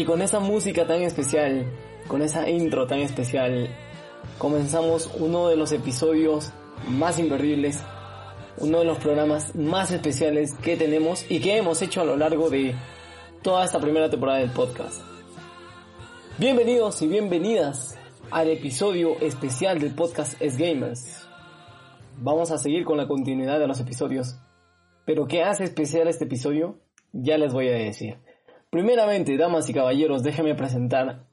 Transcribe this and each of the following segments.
Y con esa música tan especial, con esa intro tan especial, comenzamos uno de los episodios más imperdibles, uno de los programas más especiales que tenemos y que hemos hecho a lo largo de toda esta primera temporada del podcast. Bienvenidos y bienvenidas al episodio especial del podcast Es Gamers. Vamos a seguir con la continuidad de los episodios. Pero ¿qué hace especial este episodio? Ya les voy a decir. Primeramente, damas y caballeros, déjenme presentar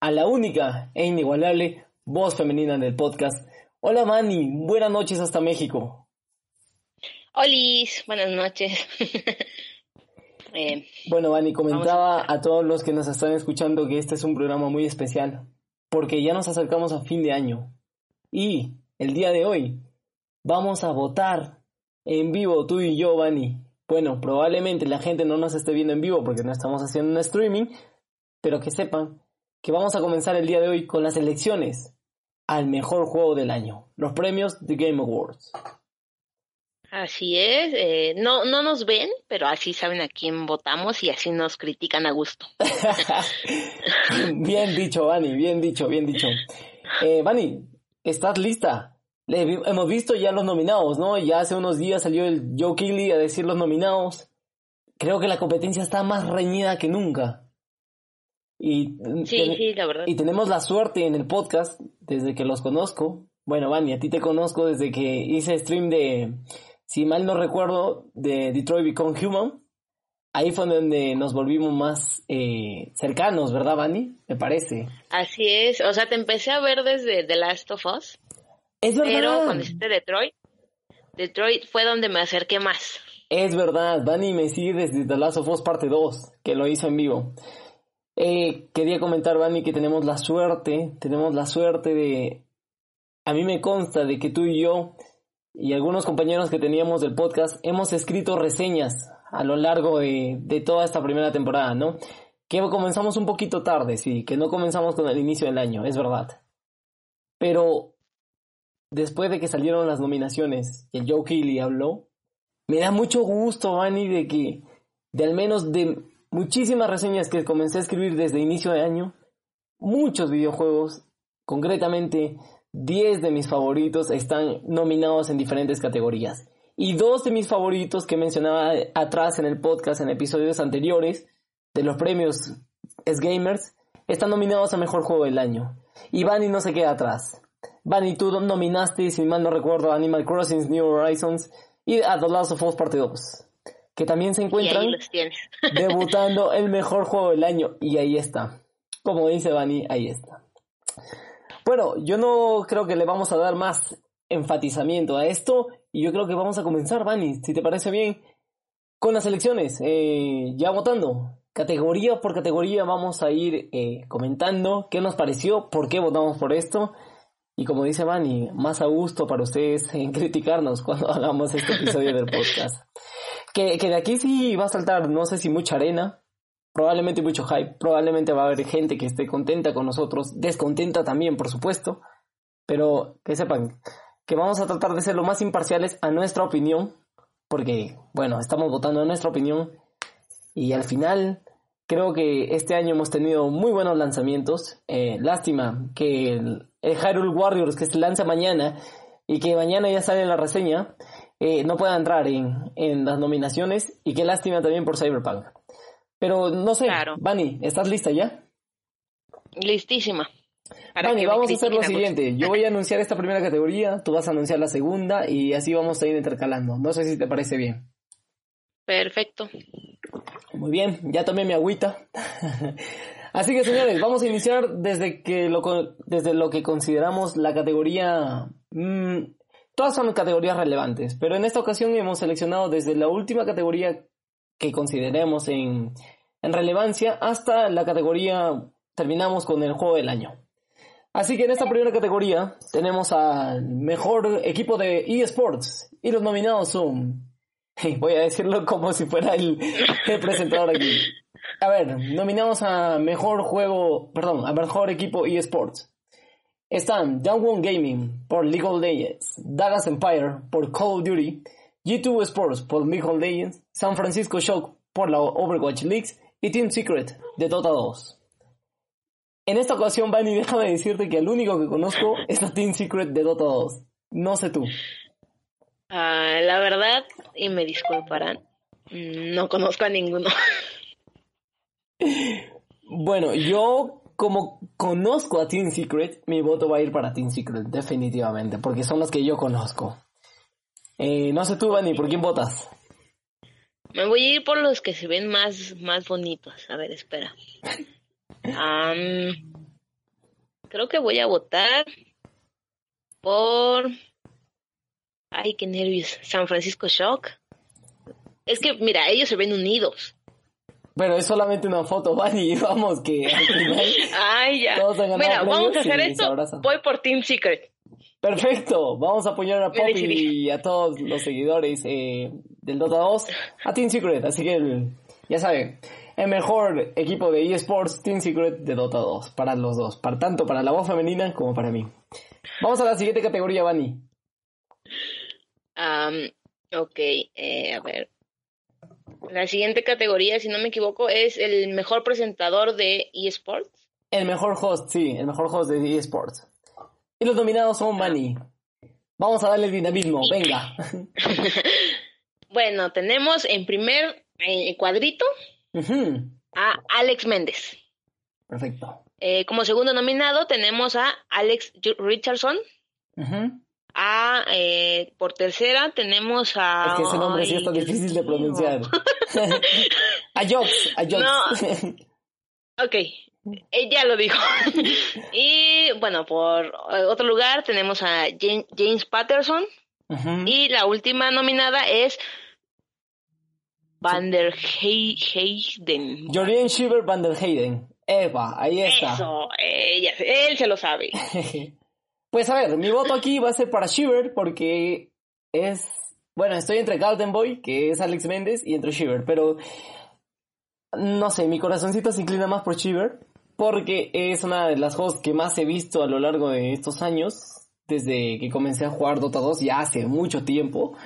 a la única e inigualable voz femenina del podcast. Hola Manny, buenas noches hasta México. Olis, buenas noches. Eh, Bueno, Manny, comentaba a todos los que nos están escuchando que este es un programa muy especial, porque ya nos acercamos a fin de año. Y el día de hoy vamos a votar en vivo, tú y yo, Vani. Bueno, probablemente la gente no nos esté viendo en vivo porque no estamos haciendo un streaming, pero que sepan que vamos a comenzar el día de hoy con las elecciones al mejor juego del año, los premios The Game Awards. así es, eh, no, no nos ven, pero así saben a quién votamos y así nos critican a gusto. bien dicho, Vani, bien dicho, bien dicho. Eh, Vani, ¿estás lista? Le hemos visto ya los nominados, ¿no? Ya hace unos días salió el Joe Keighley a decir los nominados. Creo que la competencia está más reñida que nunca. Y, Sí, ten- sí, la verdad. y tenemos la suerte en el podcast, desde que los conozco. Bueno, Vani, a ti te conozco desde que hice stream de, si mal no recuerdo, de Detroit Become Human. Ahí fue donde nos volvimos más eh, cercanos, ¿verdad, Vani? Me parece. Así es, o sea, te empecé a ver desde The Last of Us, Es verdad. pero cuando hiciste Detroit, Detroit fue donde me acerqué más. Es verdad, Vani me sigue desde The Last of Us parte 2, que lo hizo en vivo. Eh, quería comentar, Vani, que tenemos la suerte, tenemos la suerte de... A mí me consta de que tú y yo y algunos compañeros que teníamos del podcast hemos escrito reseñas a lo largo de, de toda esta primera temporada, ¿no? Que comenzamos un poquito tarde, sí, que no comenzamos con el inicio del año, es verdad. Pero después de que salieron las nominaciones y el Joe Keighley habló, me da mucho gusto, Vani, de que de al menos de muchísimas reseñas que comencé a escribir desde inicio de año, muchos videojuegos, concretamente 10 de mis favoritos están nominados en diferentes categorías. Y dos de mis favoritos que mencionaba atrás en el podcast en episodios anteriores de los premios Es Gamers están nominados a Mejor Juego del Año. Y Vani no se queda atrás. Vani, tú nominaste, si mal no recuerdo, Animal Crossing New Horizons y a The Last of Us Parte 2, que también se encuentran debutando el mejor juego del año. Y ahí está. Como dice Vani, ahí está. Bueno, yo no creo que le vamos a dar más enfatizamiento a esto. Y yo creo que vamos a comenzar, Vani, si te parece bien, con las elecciones. Eh, ya votando. Categoría por categoría vamos a ir eh, comentando qué nos pareció, por qué votamos por esto. Y como dice Vani, más a gusto para ustedes en criticarnos cuando hagamos este episodio del podcast. Que, que de aquí sí va a saltar, no sé si mucha arena, probablemente mucho hype, probablemente va a haber gente que esté contenta con nosotros, descontenta también, por supuesto, pero que sepan que vamos a tratar de ser lo más imparciales a nuestra opinión, porque, bueno, estamos votando a nuestra opinión y al final creo que este año hemos tenido muy buenos lanzamientos. Eh, lástima que el, el Hyrule Warriors que se lanza mañana y que mañana ya sale la reseña eh, no pueda entrar en, en las nominaciones y qué lástima también por Cyberpunk. Pero no sé, Claro. Vani, ¿estás lista ya? Listísima. Me vamos a hacer lo siguiente. Yo voy a anunciar esta primera categoría, tú vas a anunciar la segunda y así vamos a ir intercalando. No sé si te parece bien. Perfecto. Muy bien, ya tomé mi agüita. Así que señores, vamos a iniciar desde que lo, desde lo que consideramos la categoría... mm, todas son categorías relevantes, pero en esta ocasión hemos seleccionado desde la última categoría que consideremos en, en relevancia hasta la categoría... Terminamos con el juego del año. Así que en esta primera categoría tenemos al mejor equipo de eSports y los nominados son... Voy a decirlo como si fuera el, presentador aquí. A ver, nominados a mejor juego, perdón, a mejor equipo eSports. Están One Gaming por League of Legends, Dallas Empire por Call of Duty, G2 Sports por League of Legends, San Francisco Shock por la Overwatch League y Team Secret de Dota 2. En esta ocasión, Bunny, déjame decirte que el único que conozco es la Team Secret de Dota 2. No sé tú. Ah, la verdad, y me disculparán, no conozco a ninguno. Bueno, yo como conozco a Team Secret, mi voto va a ir para Team Secret, definitivamente, porque son los que yo conozco. Eh, no sé tú, Bunny, ¿por quién votas? Me voy a ir por los que se ven más, más bonitos. A ver, espera. Creo que voy a votar por... Ay, qué nervios. San Francisco Shock. Es que, mira, ellos se ven unidos. Pero es solamente una foto, Bunny, vamos, que al final... Ay, ya. Todos han ganado Mira, vamos a hacer y esto. Voy por Team Secret. Perfecto, vamos a apoyar a Poppy y a todos los seguidores eh, del Dota 2 a Team Secret, así que el- ya saben, el mejor equipo de eSports Team Secret de Dota 2, para los dos, para tanto para la voz femenina como para mí. Vamos a la siguiente categoría, Bunny. Am, ok, eh, a ver. La siguiente categoría, si no me equivoco, es el mejor presentador de eSports. El mejor host, sí, el mejor host de eSports. Y los nominados son Bunny. Vamos a darle dinamismo, venga. Bueno, tenemos en primer eh, cuadrito a Alex Méndez. Perfecto. Eh, como segundo nominado tenemos a Alex Richardson. Ujú. A, eh, por tercera tenemos a... Es que ese nombre sí Ay, está difícil de pronunciar. a Jox, a Jox. Ok, ella lo dijo. y bueno, por eh, otro lugar tenemos a James Patterson. Y la última nominada es Van der Hey- Heyden. Jorien Shiver van der Heyden. Eva, ahí está. Eso, ella, él se lo sabe. Pues a ver, mi voto aquí va a ser para Shiver porque es... Bueno, estoy entre Golden Boy, que es Alex Méndez, y entre Shiver, pero... No sé, mi corazoncito se inclina más por Shiver porque es una de las hosts que más he visto a lo largo de estos años, desde que comencé a jugar Dota 2 ya hace mucho tiempo,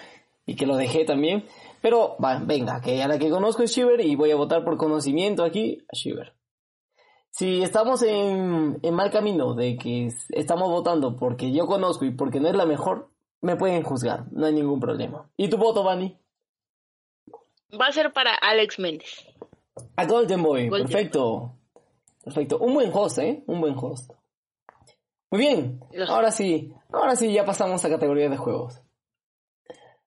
y que lo dejé también. Pero, venga, que a la que conozco es Shiver y voy a votar por conocimiento aquí a Shiver. Si estamos en, en mal camino de que es- estamos votando porque yo conozco y porque no es la mejor, me pueden juzgar, no hay ningún problema. ¿Y tu voto, Bunny? Va a ser para Alex Méndez. A Golden Boy, Golden perfecto. Perfecto, un buen host, ¿eh? Un buen host. Muy bien, Los- ahora sí, ahora sí ya pasamos a categoría de juegos.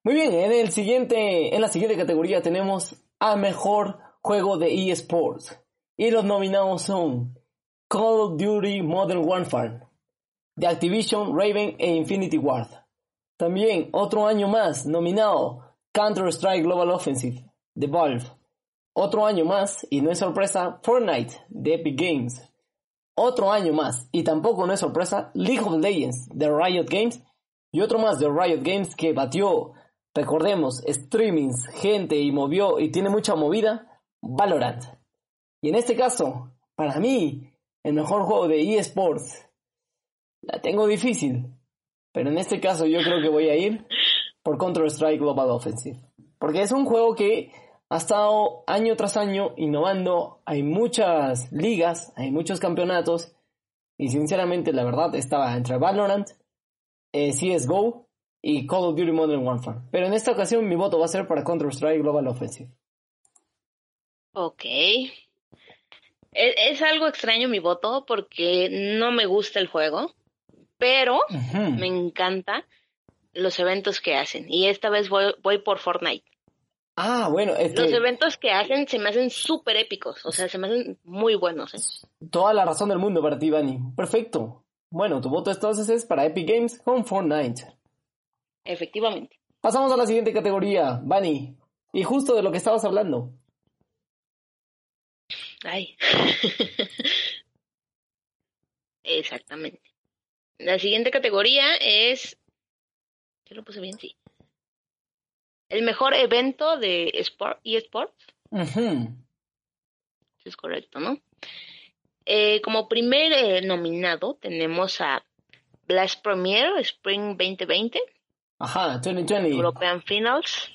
Muy bien, en el siguiente, en la siguiente categoría tenemos a mejor juego de eSports. Y los nominados son Call of Duty Modern Warfare, de Activision, Raven e Infinity Ward. También otro año más nominado Counter-Strike Global Offensive, de Valve. Otro año más, y no es sorpresa, Fortnite, de Epic Games. Otro año más, y tampoco no es sorpresa, League of Legends, de Riot Games. Y otro más de Riot Games que batió, recordemos, streamings, gente y movió y tiene mucha movida, Valorant. Y en este caso, para mí, el mejor juego de eSports, la tengo difícil. Pero en este caso yo creo que voy a ir por Counter-Strike Global Offensive. Porque es un juego que ha estado año tras año innovando. Hay muchas ligas, hay muchos campeonatos. Y sinceramente, la verdad, estaba entre Valorant, eh, CSGO y Call of Duty Modern Warfare. Pero en esta ocasión mi voto va a ser para Counter-Strike Global Offensive. Ok. Es, es algo extraño mi voto porque no me gusta el juego, pero me encanta los eventos que hacen. Y esta vez voy, voy por Fortnite. Ah, bueno, es Los eventos que hacen se me hacen súper épicos, o sea, se me hacen muy buenos, ¿eh? toda la razón del mundo para ti, Vani. Perfecto. Bueno, tu voto entonces es para Epic Games con Fortnite. Efectivamente. Pasamos a la siguiente categoría, Vani. Y justo de lo que estabas hablando. Ay. Exactamente. La siguiente categoría es. ¿Yo lo puse bien? Sí. El mejor evento de sport, eSports. Si es correcto, ¿no? Eh, como primer eh, nominado tenemos a Blast Premier Spring 2020, Ajá, 2020. European Finals.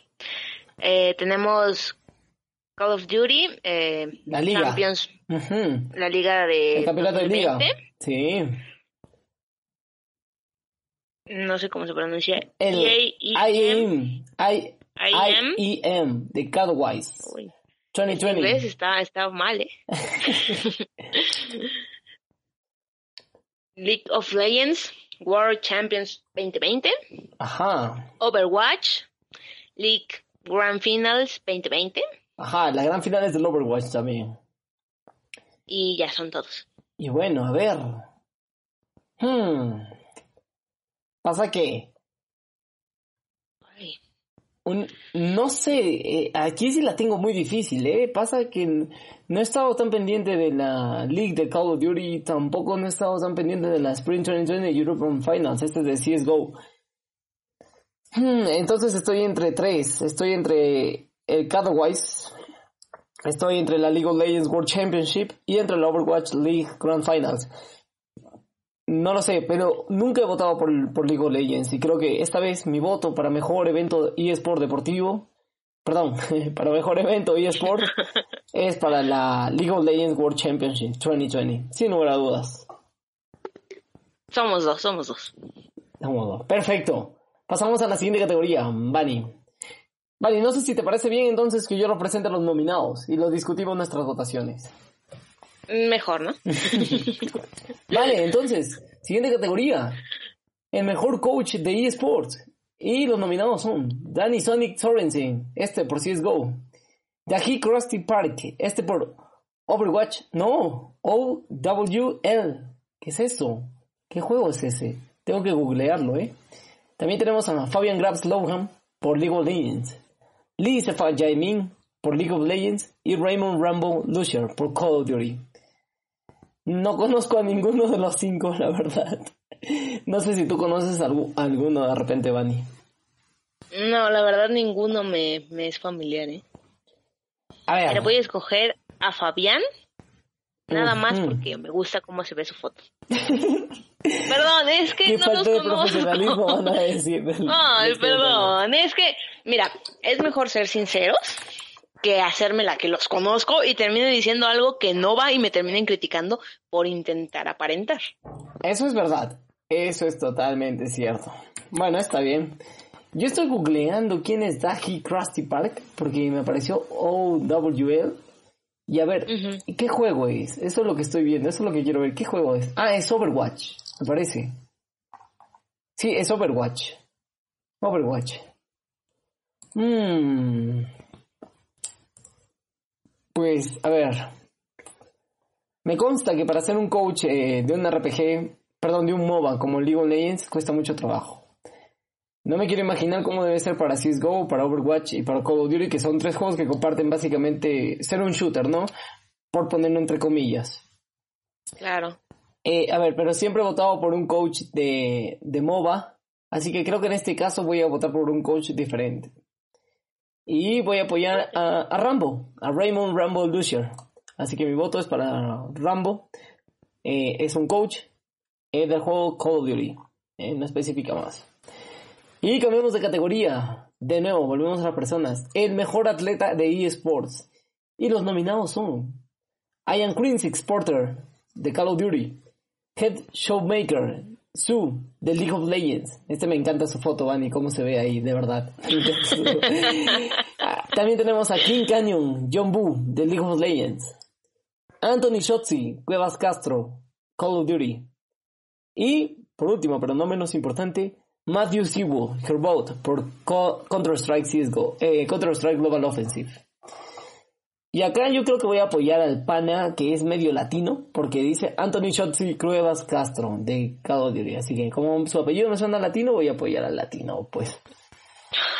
Eh, tenemos Call of Duty, eh, La liga. Champions, Ujú. la liga de El campeonato de liga. 2020. Sí. No sé cómo se pronuncia. E El EAEM. IEM. IEM. IEM de Cowboys. Uy, este inglés 2020. está, está mal, ¿eh? League of Legends World Champions 2020. Ajá. Overwatch, League Grand Finals 2020 Ajá, la gran final es del Overwatch también. y ya son todos. Y bueno, a ver. Hmm. Pasa que un, no sé, eh, aquí sí la tengo muy difícil, ¿eh? Pasa que no he estado tan pendiente de la League de Call of Duty, tampoco no he estado tan pendiente de la Spring 2020 European Finals, este es de CSGO. Hmm, entonces estoy entre tres, estoy entre el Cowboys, estoy entre la League of Legends World Championship y entre la Overwatch League Grand Finals. No lo sé, pero nunca he votado por, por League of Legends y creo que esta vez mi voto para mejor evento eSport deportivo, perdón, para mejor evento eSport es para la League of Legends World Championship 2020, sin lugar a dudas. somos dos, somos dos. Vamos, Perfecto. Pasamos a la siguiente categoría, Bani. Bani, no sé si te parece bien entonces que yo lo presente a los nominados y lo discutimos nuestras votaciones. Mejor, ¿no? Vale, entonces, siguiente categoría. El mejor coach de eSports. Y los nominados son Danny Sonic Sorensen, este por CSGO. Dahi Krusty Park, este por Overwatch. No, OWL. ¿Qué es eso? ¿Qué juego es ese? Tengo que googlearlo, ¿eh? También tenemos a Fabian Grabs Lohan por League of Legends. Lee Sefa Jaimin por League of Legends. Y Raymond Rambo Lucier por Call of Duty. No conozco a ninguno de los cinco, la verdad. No sé si tú conoces algu- alguno de repente, Vani. No, la verdad ninguno me, me es familiar, ¿eh? A ver. Pero voy a escoger a Fabián, nada más porque me gusta cómo se ve su foto. Perdón, es que Qué no profesionalismo conozco. van a decir. del- Ay, perdón, es que, mira, es mejor ser sinceros que hacerme la que los conozco y termine diciendo algo que no va y me terminen criticando por intentar aparentar. Eso es verdad. Eso es totalmente cierto. Bueno, está bien. Yo estoy googleando quién es Dahi Krusty Park porque me apareció OWL. Y a ver. ¿qué juego es? Eso es lo que estoy viendo, eso es lo que quiero ver. ¿Qué juego es? Ah, es Overwatch, me parece. Sí, es Overwatch. Overwatch. Mmm. Pues, a ver. Me consta que para ser un coach eh, de un RPG, perdón, de un MOBA como League of Legends, cuesta mucho trabajo. No me quiero imaginar cómo debe ser para CSGO, para Overwatch y para Call of Duty, que son tres juegos que comparten básicamente ser un shooter, ¿no? Por ponerlo entre comillas. Claro. Eh, a ver, pero siempre he votado por un coach de, de MOBA, así que creo que en este caso voy a votar por un coach diferente. Y voy a apoyar a, a Rambo, a Raymond Rambo Lucier. Así que mi voto es para Rambo. Eh, es un coach eh, del juego Call of Duty. No especifica más. Y cambiamos de categoría. De nuevo, volvemos a las personas. El mejor atleta de eSports. Y los nominados son Ian Queen Porter de Call of Duty. Head Showmaker, Sue, de League of Legends. Este me encanta su foto, Vani, cómo se ve ahí, de verdad. También tenemos a King Canyon, John Boo, de League of Legends. Anthony Shotzi, Cuevas Castro, Call of Duty. Y, por último, pero no menos importante, Matthew Sewell, her vote por Co- Counter-Strike CSGO, eh, Counter-Strike Global Offensive. Y acá yo creo que voy a apoyar al pana que es medio latino, porque dice Anthony Shotzi Cuevas Castro de Duty. Así que como su apellido me suena latino, voy a apoyar al latino, pues.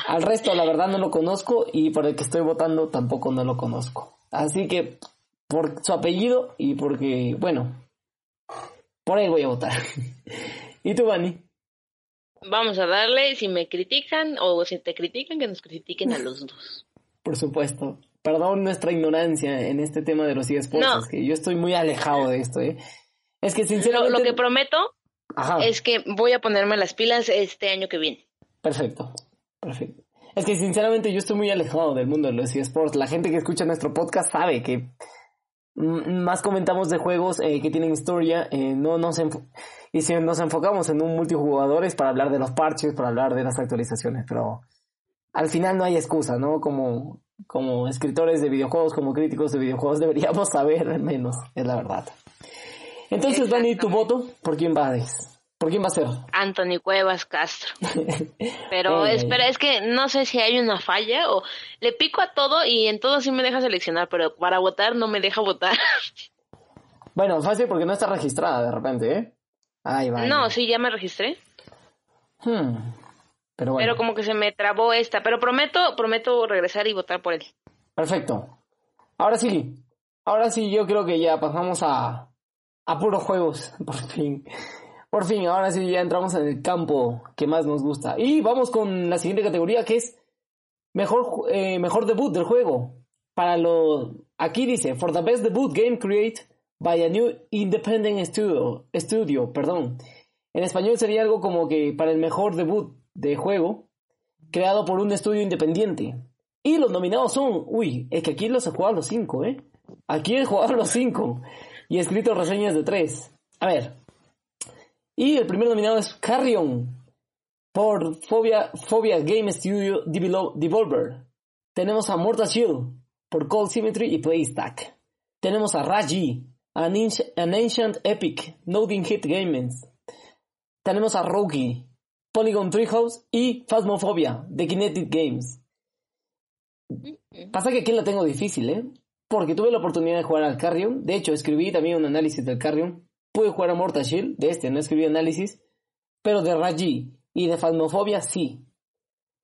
Al resto, la verdad, no lo conozco y por el que estoy votando tampoco no lo conozco. Así que por su apellido y porque, bueno, por él voy a votar. ¿Y tú, Vani? Vamos a darle, si me critican o si te critican, que nos critiquen a los dos. Por supuesto. Perdón nuestra ignorancia en este tema de los eSports, No. que yo estoy muy alejado de esto, ¿eh? Es que sinceramente... lo que prometo Ajá, es que voy a ponerme las pilas este año que viene. perfecto, perfecto. Es que sinceramente yo estoy muy alejado del mundo de los eSports. La gente que escucha nuestro podcast sabe que más comentamos de juegos eh, que tienen historia, eh, no nos y si nos enfocamos en un multijugador es para hablar de los parches, para hablar de las actualizaciones, pero al final no hay excusa, ¿no? Como, como escritores de videojuegos, como críticos de videojuegos deberíamos saber al menos, es la verdad. Entonces, Dani, tu voto, ¿por quién va a ¿Por quién va a ser? Anthony Cuevas Castro. Pero espera, es que no sé si hay una falla o le pico a todo y en todo sí me deja seleccionar, pero para votar no me deja votar. Bueno, fácil porque no está registrada de repente, ¿eh? Ay. No, sí, ya me registré, Hmm, Pero bueno, pero como que se me trabó esta, pero prometo, prometo regresar y votar por él. perfecto. Ahora sí, ahora sí yo creo que ya pasamos a, a puros juegos, por fin. Por fin, ahora sí ya entramos en el campo que más nos gusta. Y vamos con la siguiente categoría que es mejor, eh, mejor debut del juego. Para lo... Aquí dice, for the best debut game created by a new independent studio. Studio, perdón. En español sería algo como que para el mejor debut de juego creado por un estudio independiente. Y los nominados son, uy, es que aquí los he jugado los cinco, ¿eh? Aquí he jugado los cinco y he escrito reseñas de tres. A ver. Y el primer nominado es Carrion por Phobia, Phobia Game Studio Devolver. Tenemos a Mortal Shield por Cold Symmetry y Playstack. Tenemos a Raji, an, an Ancient Epic, Noding Hit Games. Tenemos a Rogi, Polygon Treehouse y Phasmophobia de Kinetic Games. Pasa que aquí la tengo difícil, ¿eh? Porque tuve la oportunidad de jugar al Carrion. De hecho, escribí también un análisis del Carrion. Pude jugar a Mortal Shield, de este no escribí análisis. Pero de Raji y de Phasmophobia sí.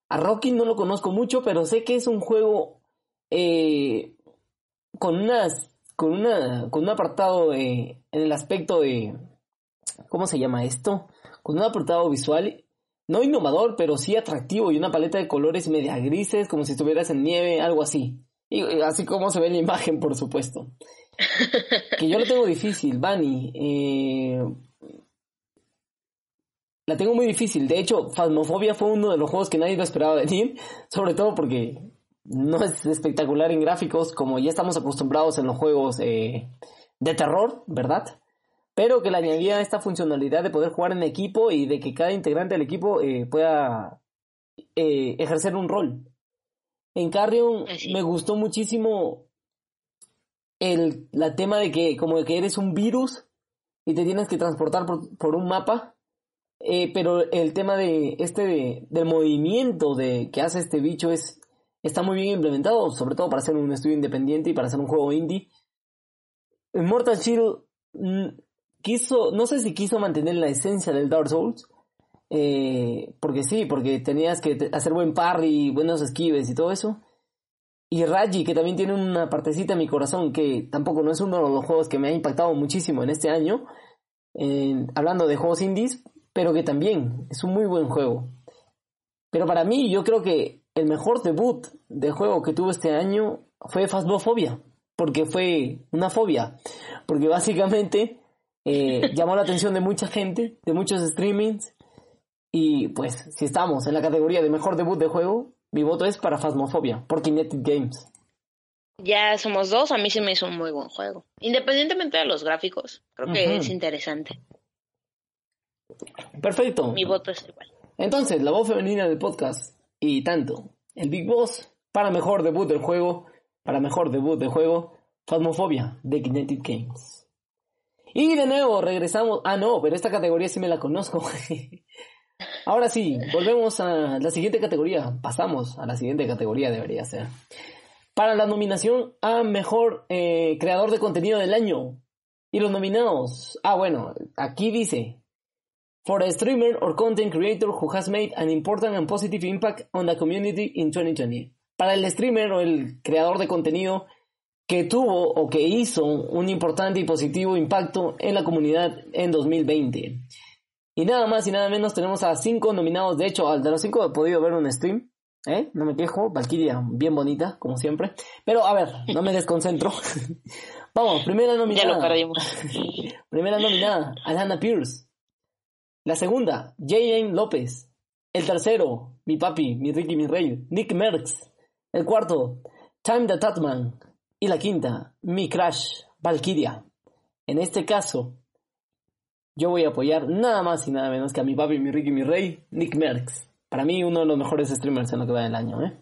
A Rocky no lo conozco mucho, pero sé que es un juego eh, con unas con una con un apartado en el aspecto de ¿cómo se llama esto? Con un apartado visual no innovador, pero sí atractivo y una paleta de colores media grises, como si estuvieras en nieve, algo así. Y así como se ve en la imagen, por supuesto. que yo lo tengo difícil, Bunny. Eh, la tengo muy difícil. De hecho, Phasmophobia fue uno de los juegos que nadie lo esperaba venir, sobre todo porque no es espectacular en gráficos como ya estamos acostumbrados en los juegos eh, de terror, ¿verdad? Pero que le añadía esta funcionalidad de poder jugar en equipo y de que cada integrante del equipo eh, pueda eh, ejercer un rol. En Carrion me gustó muchísimo el la tema de que como que eres un virus y te tienes que transportar por, por un mapa pero el tema de este de, del movimiento de que hace este bicho es está muy bien implementado sobre todo para ser un estudio independiente y para ser un juego indie Mortal Shield mm, quiso no sé si quiso mantener la esencia del Dark Souls eh, porque sí porque tenías que hacer buen parry buenos esquives y todo eso y Raji, que también tiene una partecita en mi corazón, que tampoco no es uno de los juegos que me ha impactado muchísimo en este año, hablando de juegos indies, pero que también es un muy buen juego. Pero para mí, yo creo que el mejor debut de juego que tuve este año fue Phasmophobia, porque fue una fobia, porque básicamente eh, llamó la atención de mucha gente, de muchos streamings, y pues si estamos en la categoría de mejor debut de juego, mi voto es para Phasmophobia, por Kinetic Games. Ya somos dos, a mí se me hizo un muy buen juego. Independientemente de los gráficos, creo que es interesante. Perfecto. Mi voto es igual. Entonces, la voz femenina del podcast y tanto el Big Boss para mejor debut del juego, para mejor debut del juego, Phasmophobia de Kinetic Games. Y de nuevo regresamos. Ah, no, pero esta categoría sí me la conozco. Ahora sí, volvemos a la siguiente categoría. Pasamos a la siguiente categoría, debería ser. Para la nominación a mejor eh, creador de contenido del año. Y los nominados. Ah, bueno, aquí dice. For a streamer or content creator who has made an important and positive impact on the community in 2020. Para el streamer o el creador de contenido que tuvo o que hizo un importante y positivo impacto en la comunidad en 2020. Y nada más y nada menos tenemos a cinco nominados. De hecho, al de los cinco he podido ver un stream. ¿eh? No me quejo. Valkyria, bien bonita, como siempre. Pero a ver, no me desconcentro. Vamos, primera nominada. Ya lo perdimos. primera nominada, Alana Pierce. La segunda, J.M. López. El tercero, mi papi, mi Ricky, mi rey, Nick Merckx. El cuarto, Time the Tatman. Y la quinta, mi crush, Valkyria. En este caso, yo voy a apoyar nada más y nada menos que a mi papi, mi Ricky, mi rey, Nick Merckx. Para mí, uno de los mejores streamers en lo que va del año, ¿eh?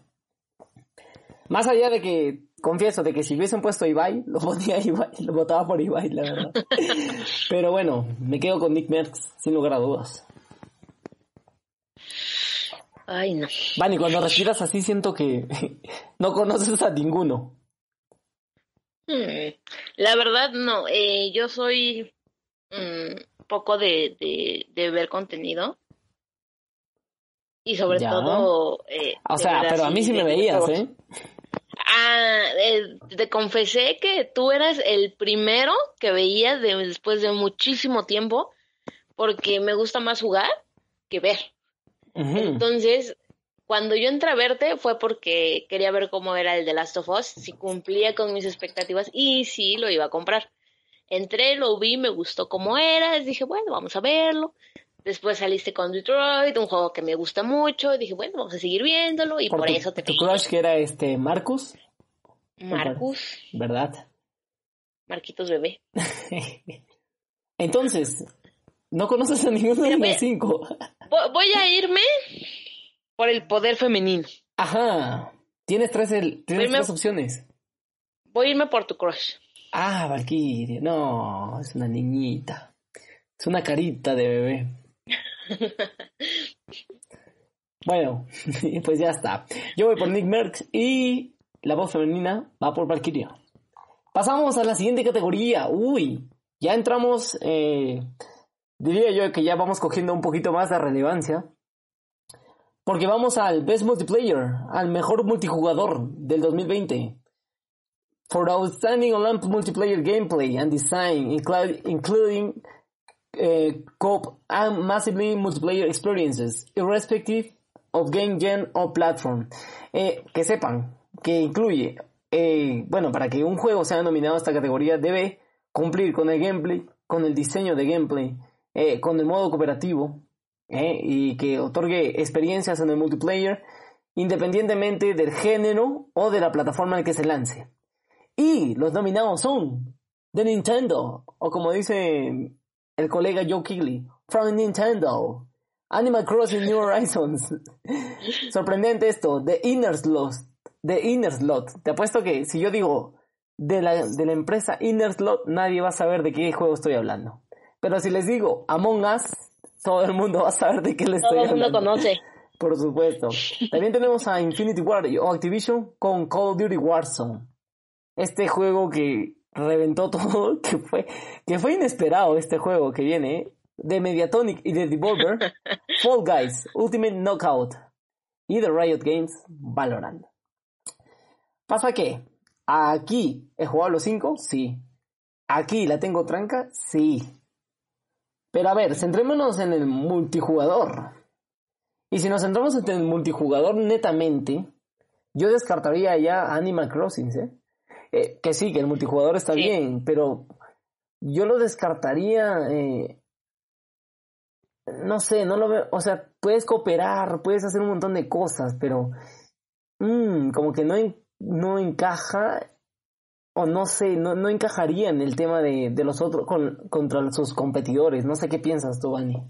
Más allá de que, confieso, de que si hubiesen puesto a Ibai, lo ponía Ibai, lo votaba por Ibai, la verdad. Pero bueno, me quedo con Nick Merckx, sin lugar a dudas. Ay, no. Vani, cuando respiras así siento que no conoces a ninguno. Hmm, La verdad, no. Eh, yo soy mm, poco de, de, de ver contenido. Y sobre Ya. todo... eh, O sea, pero a mí sí me veías. ¿eh? Ah, eh, te confesé que tú eras el primero que veía de- después de muchísimo tiempo, porque me gusta más jugar que ver. Entonces, cuando yo entré a verte fue porque quería ver cómo era el de Last of Us, si cumplía con mis expectativas y sí lo iba a comprar. Entré, lo vi, me gustó cómo era, dije, bueno, vamos a verlo. Después saliste con Detroit, un juego que me gusta mucho, dije, bueno, vamos a seguir viéndolo y por, tu, eso te tu crush que era este Marcus, Marcus, ¿verdad? Marquitos bebé. Entonces, no conoces a ninguno de los cinco. Vo- Voy a irme por el poder femenino. Ajá. Tienes tres, el- tienes tres opciones. Voy a irme por tu crush. Ah, Valkyrie. No, es una niñita. Es una carita de bebé. Bueno, pues ya está. Yo voy por Nick Merckx y la voz femenina va por Valkyria. Pasamos a la siguiente categoría. Uy, ya entramos, eh, diría yo que ya vamos cogiendo un poquito más de relevancia. Porque vamos al Best Multiplayer, al mejor multijugador del 2020. For outstanding online multiplayer gameplay and design, inclu- including eh, co-op and massively multiplayer experiences, irrespective of game gen or platform. Eh, que sepan que incluye, eh, bueno, para que un juego sea nominado a esta categoría debe cumplir con el gameplay, con el diseño de gameplay, eh, con el modo cooperativo, y que otorgue experiencias en el multiplayer independientemente del género o de la plataforma en que se lance. Y los nominados son de Nintendo, o como dice el colega Joe Kigley, from Nintendo, Animal Crossing New Horizons. Sorprendente esto, The Inner Slot, The Inner Slot. Te apuesto que si yo digo de la, de la empresa Inner Slot, nadie va a saber de qué juego estoy hablando. Pero si les digo Among Us, todo el mundo va a saber de qué les Todo estoy el mundo hablando. conoce. Por supuesto. También tenemos a Infinity Ward o Activision con Call of Duty Warzone. Este juego que reventó todo, que fue, que fue inesperado este juego que viene, ¿eh? De Mediatonic y de Devolver, Fall Guys, Ultimate Knockout y de Riot Games, Valorant. ¿Pasa qué? Aquí he jugado los cinco, sí. Aquí la tengo tranca, sí. Pero a ver, centrémonos en el multijugador. Y si nos centramos en el multijugador netamente, yo descartaría ya Animal Crossing, ¿eh? Eh, que sí, que el multijugador está Sí. bien, pero yo lo descartaría, eh, no sé, no lo veo, o sea, puedes cooperar, puedes hacer un montón de cosas, pero mm, como que no, no encaja, o no sé, no, no encajaría en el tema de, de los otros, con, contra sus competidores, no sé qué piensas tú, Vani.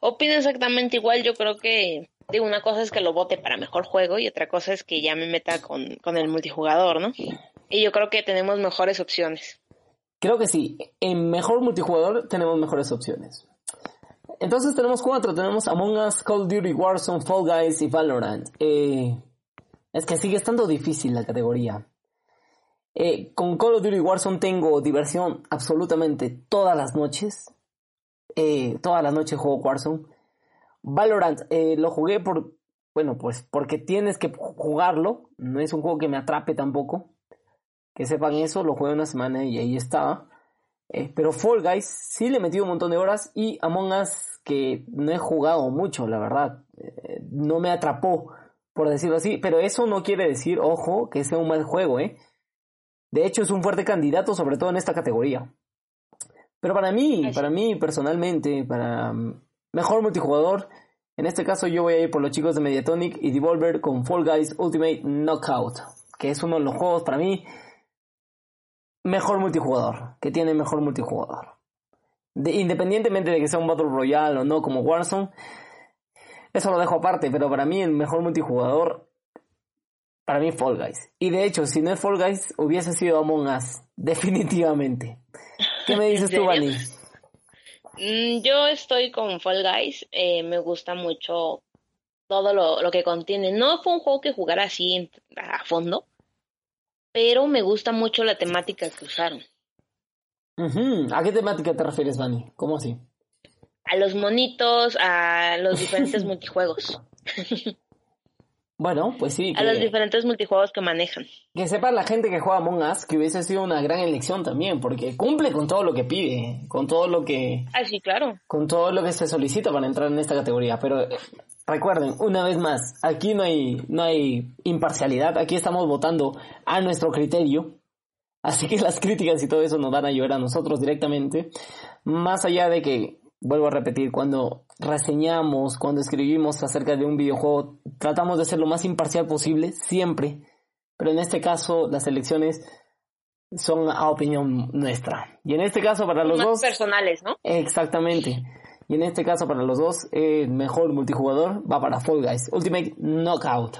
Opino exactamente igual, yo creo que digo, una cosa es que lo vote para mejor juego y otra cosa es que ya me meta con, con el multijugador, ¿no? Y yo creo que tenemos mejores opciones. Creo que sí. En mejor multijugador tenemos mejores opciones. Entonces tenemos cuatro. Tenemos Among Us, Call of Duty, Warzone, Fall Guys y Valorant. Eh, es que sigue estando difícil la categoría. Eh, con Call of Duty Warzone tengo diversión absolutamente todas las noches. Eh, todas las noches juego Warzone. Valorant eh, lo jugué por, bueno, pues porque tienes que jugarlo. No es un juego que me atrape tampoco. Que sepan eso, lo jugué una semana y ahí estaba. Eh, pero Fall Guys sí le he metido un montón de horas y Among Us que no he jugado mucho, la verdad. Eh, no me atrapó, por decirlo así. Pero eso no quiere decir, ojo, que sea un mal juego, ¿eh? De hecho, es un fuerte candidato, sobre todo en esta categoría. Pero para mí, para mí personalmente, para mm, mejor multijugador, en este caso yo voy a ir por los chicos de Mediatonic y Devolver con Fall Guys Ultimate Knockout, que es uno de los juegos para mí mejor multijugador, que tiene mejor multijugador. De- independientemente de que sea un Battle Royale o no como Warzone, eso lo dejo aparte, pero para mí el mejor multijugador, para mí Fall Guys. Y de hecho, si no es Fall Guys, hubiese sido Among Us, definitivamente. ¿Qué me dices tú? Vani? Mm, yo estoy con Fall Guys. eh, me gusta mucho todo lo, lo que contiene. No fue un juego que jugara así a fondo, pero me gusta mucho la temática que usaron. ¿A qué temática te refieres, Vani? ¿Cómo así? A los monitos, a los diferentes multijuegos. Bueno, pues sí, A los diferentes multijuegos que manejan. que sepa la gente que juega Among Us que hubiese sido una gran elección también, porque cumple con todo lo que pide, con todo lo que, Ah, sí, claro. con todo lo que se solicita para entrar en esta categoría. Pero eh, recuerden, una vez más, aquí no hay, no hay imparcialidad, aquí estamos votando a nuestro criterio. Así que las críticas y todo eso nos van a ayudar a nosotros directamente. Más allá de que, vuelvo a repetir, cuando reseñamos, cuando escribimos acerca de un videojuego, tratamos de ser lo más imparcial posible, siempre. Pero en este caso, las elecciones son a opinión nuestra. Y en este caso, para los Más dos... personales, ¿no? Exactamente. Y en este caso, para los dos, el mejor multijugador va para Fall Guys Ultimate Knockout.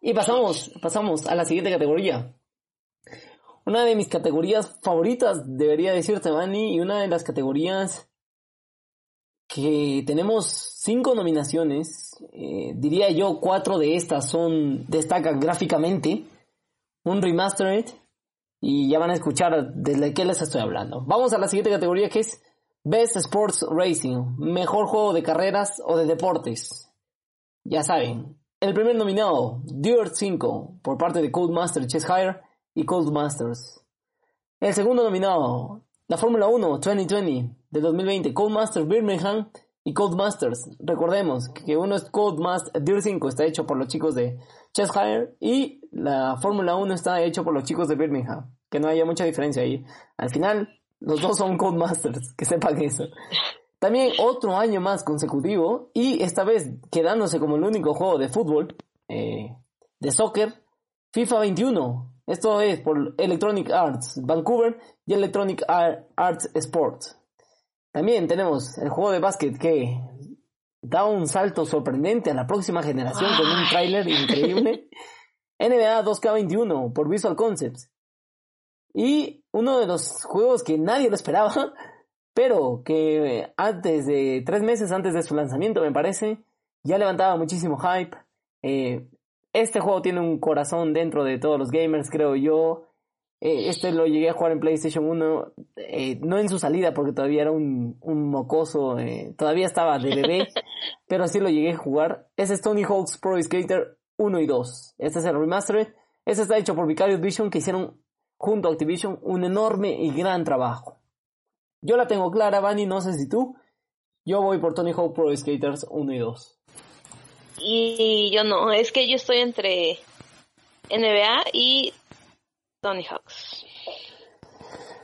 Y pasamos, pasamos a la siguiente categoría. Una de mis categorías favoritas, debería decirte, Manny, y una de las categorías que tenemos cinco nominaciones, eh, diría yo cuatro de estas son destacan gráficamente, un remastered y ya van a escuchar de qué les estoy hablando. Vamos a la siguiente categoría que es Best Sports Racing, mejor juego de carreras o de deportes. Ya saben, el primer nominado, Dirt 5, por parte de Codemaster Cheshire y Codemasters. El segundo nominado, la Fórmula 1 2020 de 2020, Codemasters Birmingham y Codemasters. Recordemos que uno es Codemasters, Dirt 5 está hecho por los chicos de Cheshire y la Fórmula 1 está hecho por los chicos de Birmingham. Que no haya mucha diferencia ahí. Al final, los dos son Codemasters, que sepan eso. También otro año más consecutivo y esta vez quedándose como el único juego de fútbol, eh, de soccer, FIFA 21. Esto es por Electronic Arts Vancouver y Electronic Ar- Arts Sports. También tenemos el juego de básquet que da un salto sorprendente a la próxima generación con un tráiler increíble. NBA 2K21 por Visual Concepts. Y uno de los juegos que nadie lo esperaba, pero que antes de, tres meses antes de su lanzamiento me parece, ya levantaba muchísimo hype. Eh, este juego tiene un corazón dentro de todos los gamers, creo yo. Eh, este lo llegué a jugar en PlayStation 1, eh, no en su salida porque todavía era un, un mocoso, eh, todavía estaba de bebé, pero sí lo llegué a jugar. Ese es Tony Hawk's Pro Skater 1 y 2. Este es el remastered. Este está hecho por Vicarious Vision que hicieron junto a Activision un enorme y gran trabajo. Yo la tengo clara, Vani, no sé si tú. Yo voy por Tony Hawk Pro Skaters 1 y 2. Y yo no, es que yo estoy entre NBA y Tony Hawks.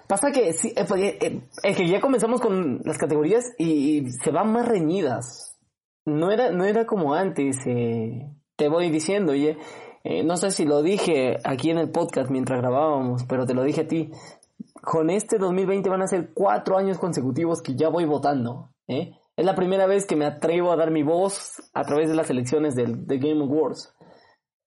Pasa que sí, eh, porque, eh, es que ya comenzamos con las categorías y, se van más reñidas. No era, no era como antes, eh, te voy diciendo, oye, eh, no sé si lo dije aquí en el podcast mientras grabábamos, pero te lo dije a ti. Con este 2020 van a ser cuatro años consecutivos que ya voy votando. ¿eh? Es la primera vez que me atrevo a dar mi voz a través de las elecciones del, de Game Awards.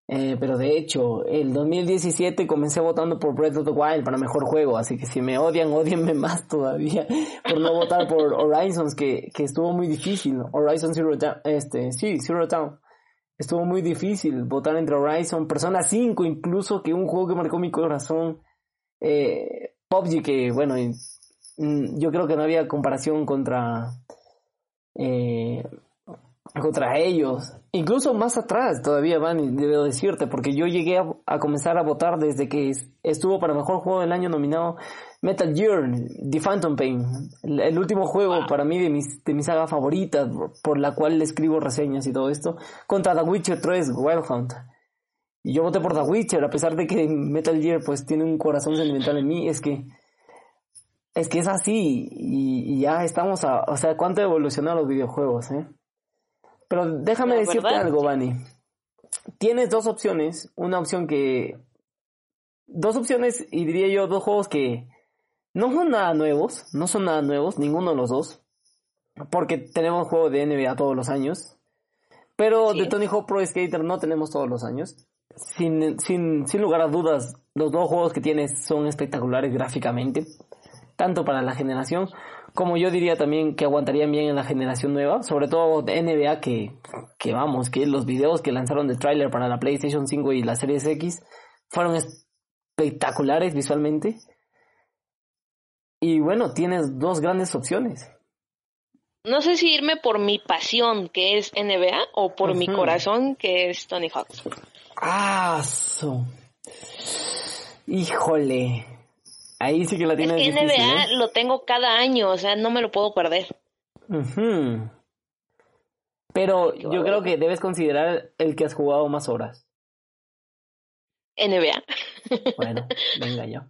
Eh, pero de hecho, el 2017 comencé votando por Breath of the Wild para mejor juego, así que si me odian, odienme más todavía por no votar por Horizons, que, que estuvo muy difícil. Horizon Zero Dawn, este, sí, Zero Dawn. Estuvo muy difícil votar entre Horizon, Persona 5 incluso, que un juego que marcó mi corazón. Eh, PUBG, que bueno, mm, yo creo que no había comparación contra eh, contra ellos. Incluso más atrás todavía van, debo decirte, porque yo llegué a, comenzar a votar desde que estuvo para mejor juego del año nominado Metal Gear, The Phantom Pain, el, último juego para mí de, mis, de mi saga favorita, por la cual le escribo reseñas y todo esto, contra The Witcher 3, Wild Hunt. Y yo voté por The Witcher, a pesar de que Metal Gear pues tiene un corazón sentimental en mí, es que es que es así y, ya estamos a, o sea, cuánto evolucionado los videojuegos, ¿eh? Pero déjame decirte algo, Vani. Tienes dos opciones. Una opción que. Dos opciones, y diría yo, dos juegos que no son nada nuevos. No son nada nuevos, ninguno de los dos. Porque tenemos juego de NBA todos los años. Pero de Tony Hawk Pro Skater no tenemos todos los años. Sin, sin, sin lugar a dudas, los dos juegos que tienes son espectaculares gráficamente. Tanto para la generación como yo diría también que aguantarían bien en la generación nueva, sobre todo de NBA que, que vamos, que los videos que lanzaron de trailer para la PlayStation 5 y la Series X fueron espectaculares visualmente. Y bueno, tienes dos grandes opciones. No sé si irme por mi pasión, que es NBA, o por mi corazón, que es Tony Hawk. Ah, híjole. Ahí sí que la tiene es que NBA ¿eh? lo tengo cada año, o sea, no me lo puedo perder. Pero yo creo que debes considerar el que has jugado más horas. NBA. Bueno, venga yo.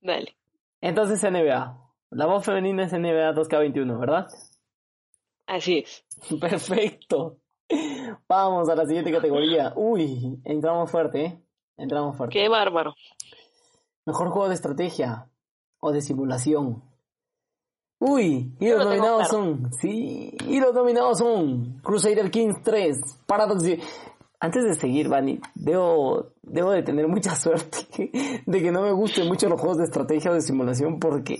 Dale. Entonces NBA. La voz femenina es NBA 2K21, ¿verdad? Así es. Perfecto. Vamos a la siguiente categoría. Uy, entramos fuerte, ¿eh? Entramos fuerte. Qué bárbaro. Mejor juego de estrategia o de simulación. Uy, y los nominados son, sí, y los nominados son Crusader Kings 3, Paradox. Antes de seguir, Vani, debo, debo de tener mucha suerte de que no me gusten mucho los juegos de estrategia o de simulación porque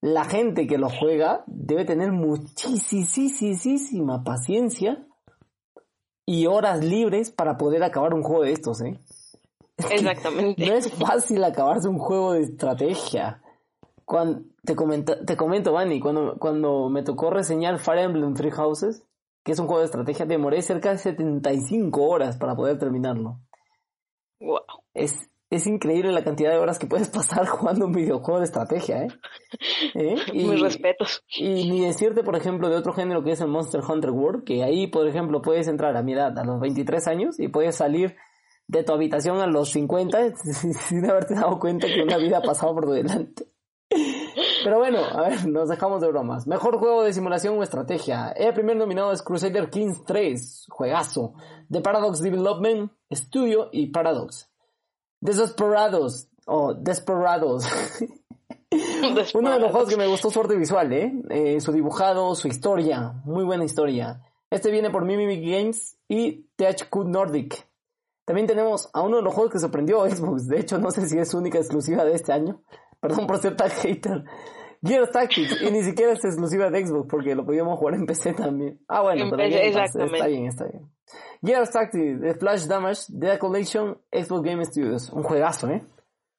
la gente que lo juega debe tener muchísima paciencia y horas libres para poder acabar un juego de estos, ¿eh? Exactamente. No es fácil acabarse un juego de estrategia. Cuando, te, comenta, te comento, Vani, cuando, cuando me tocó reseñar Fire Emblem Three Houses, que es un juego de estrategia, demoré cerca de 75 horas para poder terminarlo. Wow. Es, es increíble la cantidad de horas que puedes pasar jugando un videojuego de estrategia, ¿eh? ¿Eh? Y, Mis respetos. Y ni decirte, por ejemplo, de otro género que es el Monster Hunter World, que ahí, por ejemplo, puedes entrar a mi edad, a los 23 años, y puedes salir de tu habitación a los 50 sin haberte dado cuenta que una vida ha pasado por delante. Pero bueno, a ver, nos dejamos de bromas. Mejor juego de simulación o estrategia. El primer nominado es Crusader Kings 3, juegazo, de Paradox Development Studio y Paradox. Desesperados, o Desperados. Uno de los juegos que me gustó su arte visual, ¿eh? ¿eh? Su dibujado, su historia, muy buena historia. Este viene por Mimic Games y THQ Nordic. También tenemos a uno de los juegos que sorprendió a Xbox. De hecho, no sé si es única exclusiva de este año. Perdón por ser tan hater. Gears Tactics. y ni siquiera es exclusiva de Xbox porque lo podíamos jugar en PC también. Ah, bueno, pero está bien, está bien. Gears Tactics, The Flash Damage, The Collection, Xbox Game Studios. Un juegazo, ¿eh?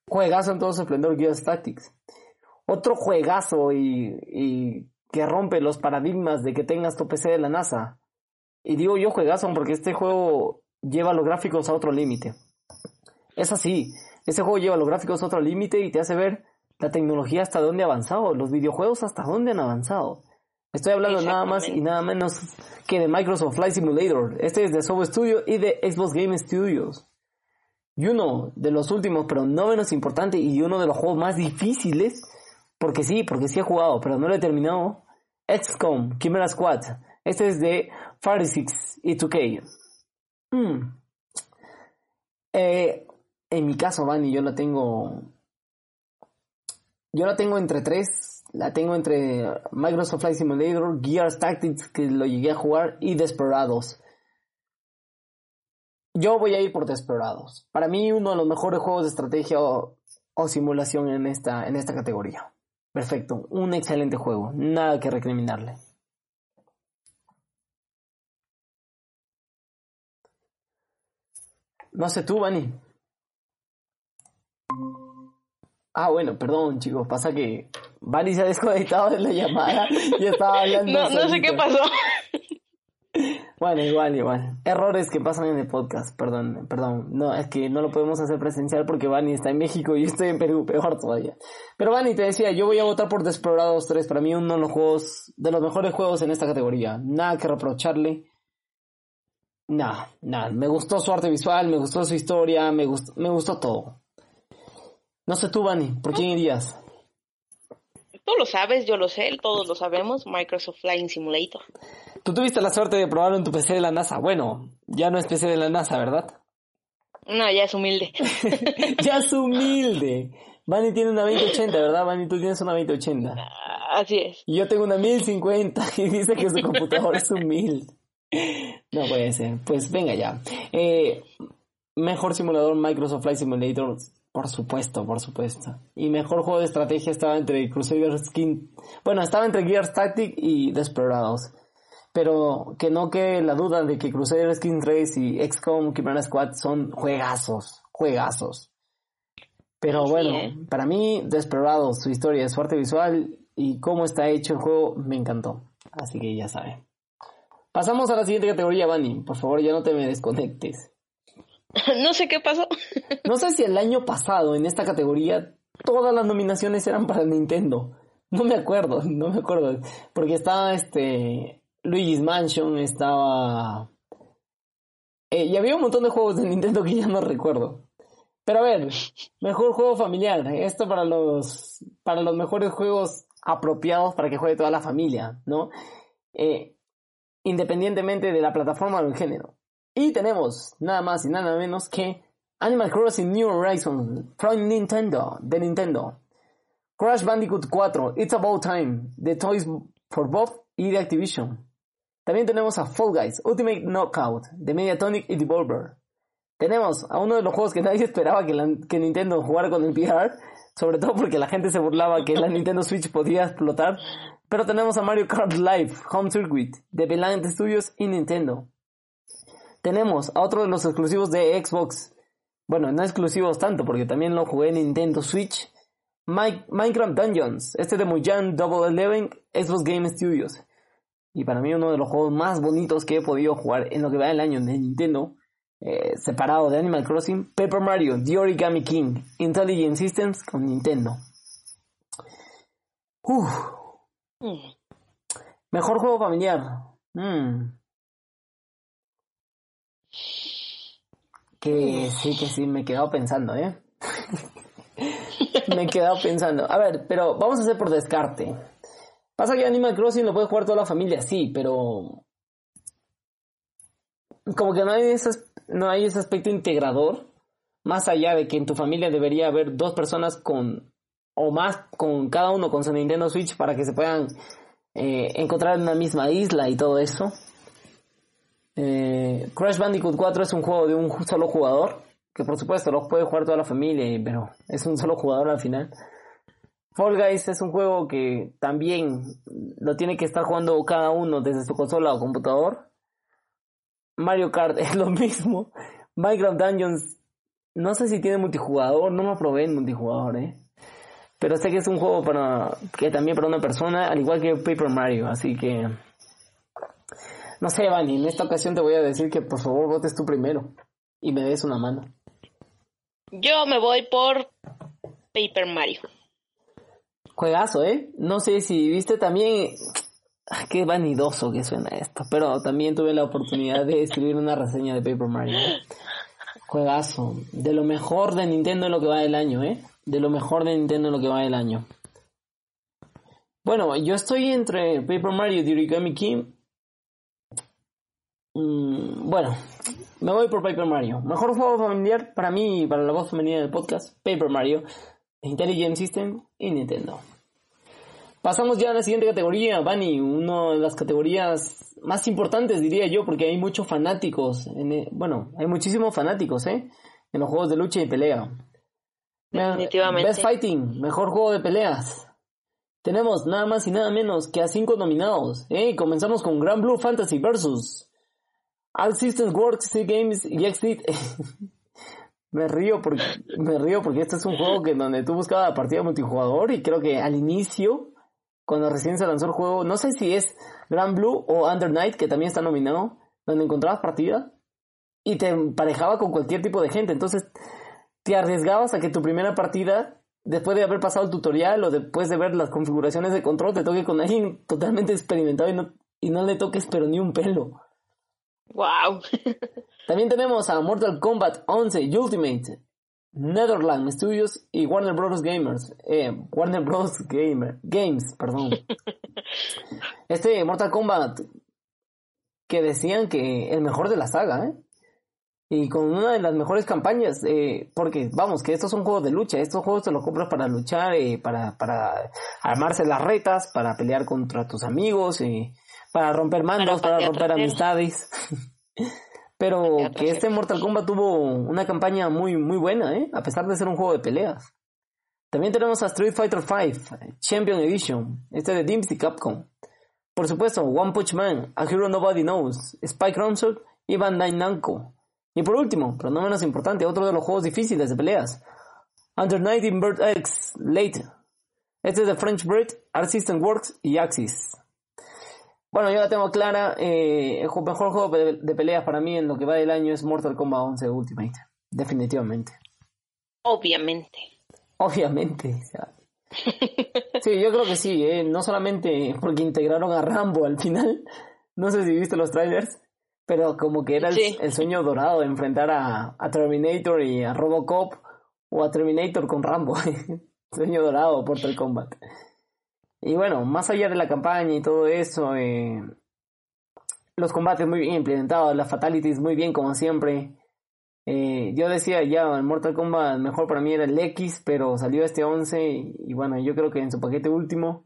Juegazo en todo su esplendor, Gears Tactics. Otro juegazo y, y que rompe los paradigmas de que tengas tu PC de la NASA. Y digo yo juegazo porque este juego lleva los gráficos a otro límite. Es así, ese juego lleva los gráficos a otro límite y te hace ver la tecnología hasta dónde ha avanzado, los videojuegos hasta dónde han avanzado. Estoy hablando nada más y nada menos que de Microsoft Flight Simulator. Este es de Sobo Studio y de Xbox Game Studios. Y uno de los últimos, pero no menos importante, y uno de los juegos más difíciles, porque sí, porque sí he jugado, pero no lo he terminado, XCOM, Chimera Squad. Este es de Fire 6 y 2K. Hmm. Eh, en mi caso, Vani, yo la tengo. Yo la tengo entre tres. La tengo entre Microsoft Flight Simulator, Gears Tactics, que lo llegué a jugar, y Desperados. Yo voy a ir por Desperados. Para mí, uno de los mejores juegos de estrategia o, o simulación en esta, en esta categoría. Perfecto, un excelente juego, nada que recriminarle. No sé tú, Vani. Ah, bueno, perdón, chicos, pasa que Vani se ha desconectado de la llamada y estaba hablando. No, no sé qué pasó. Bueno, igual, igual. Errores que pasan en el podcast, perdón, perdón. No, es que no lo podemos hacer presencial porque Vani está en México y yo estoy en Perú, peor todavía. Pero Vani, te decía, yo voy a votar por Desperados 3, para mí uno de los juegos, de los mejores juegos en esta categoría. Nada que reprocharle. Nada, nada. Me gustó su arte visual, me gustó su historia, me gustó, me gustó todo. No sé tú, Vani, ¿por quién irías? Tú lo sabes, yo lo sé, todos lo sabemos. Microsoft Flying Simulator. Tú tuviste la suerte de probarlo en tu PC de la NASA. Bueno, ya no es PC de la NASA, ¿verdad? No, ya es humilde. ya es humilde. Vani tiene una 2080, ¿verdad? Vani, tú tienes una 2080. Así es. Y yo tengo una 1050 y dice que su computador es humilde. No puede ser. Pues venga ya. Eh, mejor simulador Microsoft Flight Simulator. Por supuesto, por supuesto. Y mejor juego de estrategia estaba entre Crusader Skin. Bueno, estaba entre Gears Tactic y Desperados. Pero que no quede la duda de que Crusader Skin Race y XCOM Kibana Squad son juegazos. Juegazos. Pero Sí, bueno, eh. para mí, Desperados, su historia, su arte visual y cómo está hecho el juego, me encantó. Así que ya saben. Pasamos a la siguiente categoría, Bunny. Por favor, ya no te me desconectes. no sé qué pasó. No sé si el año pasado en esta categoría todas las nominaciones eran para Nintendo. No me acuerdo, no me acuerdo. Porque estaba este Luigi's Mansion, estaba... Eh, y había un montón de juegos de Nintendo que ya no recuerdo. Pero a ver, mejor juego familiar. Esto para los, para los mejores juegos apropiados para que juegue toda la familia, ¿no? Eh, independientemente de la plataforma o el género. Y tenemos nada más y nada menos que Animal Crossing New Horizons from Nintendo, de Nintendo. Crash Bandicoot 4, It's About Time, de Toys for Bob y de Activision. También tenemos a Fall Guys, Ultimate Knockout, de Mediatonic y Devolver. Tenemos a uno de los juegos que nadie esperaba que, que Nintendo jugara con el VR, sobre todo porque la gente se burlaba que la Nintendo Switch podía explotar. Pero tenemos a Mario Kart Live Home Circuit, de Valiant Studios y Nintendo. Tenemos a otro de los exclusivos de Xbox. Bueno, no exclusivos tanto, porque también lo jugué en Nintendo Switch. Mi- Minecraft Dungeons, este de Mojang Double Eleven, Xbox Game Studios. Y para mí uno de los juegos más bonitos que he podido jugar en lo que va del año de Nintendo, eh, separado de Animal Crossing, Paper Mario, The Origami King, Intelligent Systems con Nintendo. Uf. Mejor juego familiar. Mm. Que sí, que sí, me he quedado pensando, ¿eh? me he quedado pensando. A ver, pero vamos a hacer por descarte. Pasa que Animal Crossing lo puede jugar toda la familia, sí, pero como que no hay ese, no hay ese aspecto integrador, más allá de que en tu familia debería haber dos personas con, o más, con cada uno con su Nintendo Switch para que se puedan eh, encontrar en una misma isla y todo eso. Eh, Crash Bandicoot 4 es un juego de un solo jugador, que por supuesto lo puede jugar toda la familia, pero es un solo jugador al final. Fall Guys es un juego que también lo tiene que estar jugando cada uno desde su consola o computador. Mario Kart es lo mismo. Minecraft Dungeons, no sé si tiene multijugador, no me probé en multijugador, eh. Pero sé que es un juego para que también para una persona, al igual que Paper Mario, así que no sé, Vani, en esta ocasión te voy a decir que por favor votes tú primero y me des una mano. Yo me voy por Paper Mario. Juegazo, ¿eh? No sé si viste también... Ah, Qué vanidoso que suena esto, pero también tuve la oportunidad de escribir una reseña de Paper Mario. Juegazo. De lo mejor de Nintendo en lo que va del año, ¿eh? De lo mejor de Nintendo en lo que va del año. Bueno, yo estoy entre Paper Mario y Origami King. Mm, bueno, me voy por Paper Mario. Mejor juego familiar para mí y para la voz femenina del podcast, Paper Mario, Intelligent System y Nintendo. Pasamos ya a la siguiente categoría, Bunny, una de las categorías más importantes, diría yo, porque hay muchos fanáticos. En, e- bueno, hay muchísimos fanáticos, ¿eh? En los juegos de lucha y pelea. Definitivamente. Best Fighting, mejor juego de peleas. Tenemos nada más y nada menos que a cinco nominados. ¿eh? Comenzamos con Grand Blue Fantasy versus All Systems Works, C Games y Exit. me río porque me río porque este es un juego que donde tú buscabas la partida multijugador y creo que al inicio, cuando recién se lanzó el juego, no sé si es Grand Blue o Under Night, que también está nominado, donde encontrabas partida y te emparejaba con cualquier tipo de gente. Entonces te arriesgabas a que tu primera partida, después de haber pasado el tutorial o después de ver las configuraciones de control, te toque con alguien totalmente experimentado y no, y no le toques pero ni un pelo. Wow. También tenemos a Mortal Kombat 11 Ultimate, Netherland Studios y Warner Bros. Gamers. Eh, Warner Bros. Gamer, Games, perdón. Este Mortal Kombat que decían que el mejor de la saga, ¿eh? Y con una de las mejores campañas, eh, porque vamos, que estos son juegos de lucha, estos juegos te los compras para luchar, eh, para, para armarse las retas, para pelear contra tus amigos, eh, para romper mandos, para, romper amistades. Pero Patear que este. Mortal Kombat tuvo una campaña muy, muy buena, ¿eh? A pesar de ser un juego de peleas. También tenemos a Street Fighter V Champion Edition, este de Dims y Capcom. Por supuesto, One Punch Man, A Hero Nobody Knows, Spike Ramsor y Bandai Namco. Y por último, pero no menos importante, otro de los juegos difíciles de peleas, Under Night in Bird X Late. Este es de French Bread, Art System Works y Axis. Bueno, yo la tengo clara, eh, el mejor juego de, de peleas para mí en lo que va del año es Mortal Kombat 11 Ultimate, definitivamente. Obviamente. Obviamente. o sea. Sí, yo creo que sí, ¿eh? no solamente porque integraron a Rambo al final, no sé si viste los trailers, pero como que era el, Sí. el sueño dorado de enfrentar a, a Terminator y a Robocop o a Terminator con Rambo. sueño dorado, Mortal Kombat. Y bueno, más allá de la campaña y todo eso, eh, los combates muy bien implementados, las fatalities muy bien como siempre. Eh, yo decía ya, el Mortal Kombat mejor para mí era el X, pero salió este 11 y, y bueno, yo creo que en su paquete último,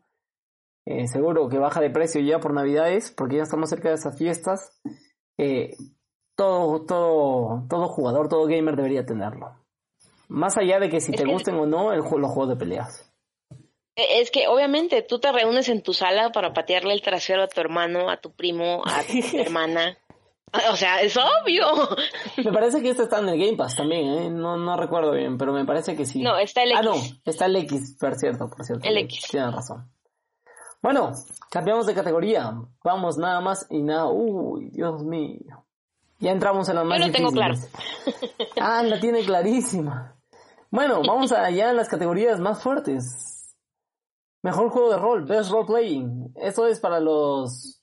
eh, seguro que baja de precio ya por Navidades, porque ya estamos cerca de esas fiestas. Todo, todo, todo jugador, todo gamer debería tenerlo. Más allá de que si Es te que- gusten o no el, los juegos de peleas. E- Es que obviamente tú te reúnes en tu sala para patearle el trasero a tu hermano, a tu primo, a tu hermana. O sea, es obvio. Me parece que este está en el Game Pass también, ¿eh? No, no recuerdo bien, pero me parece que sí. No, está el Ah, no, X. está el X, por cierto, por cierto. El X. Tienes razón. Bueno, cambiamos de categoría. Vamos nada más y nada. Uy, Dios mío. Ya entramos en la más lo tengo difíciles. Ah, la tiene clarísima. Bueno, vamos allá a las categorías más fuertes. Mejor juego de rol, Best Role Playing. Esto es para los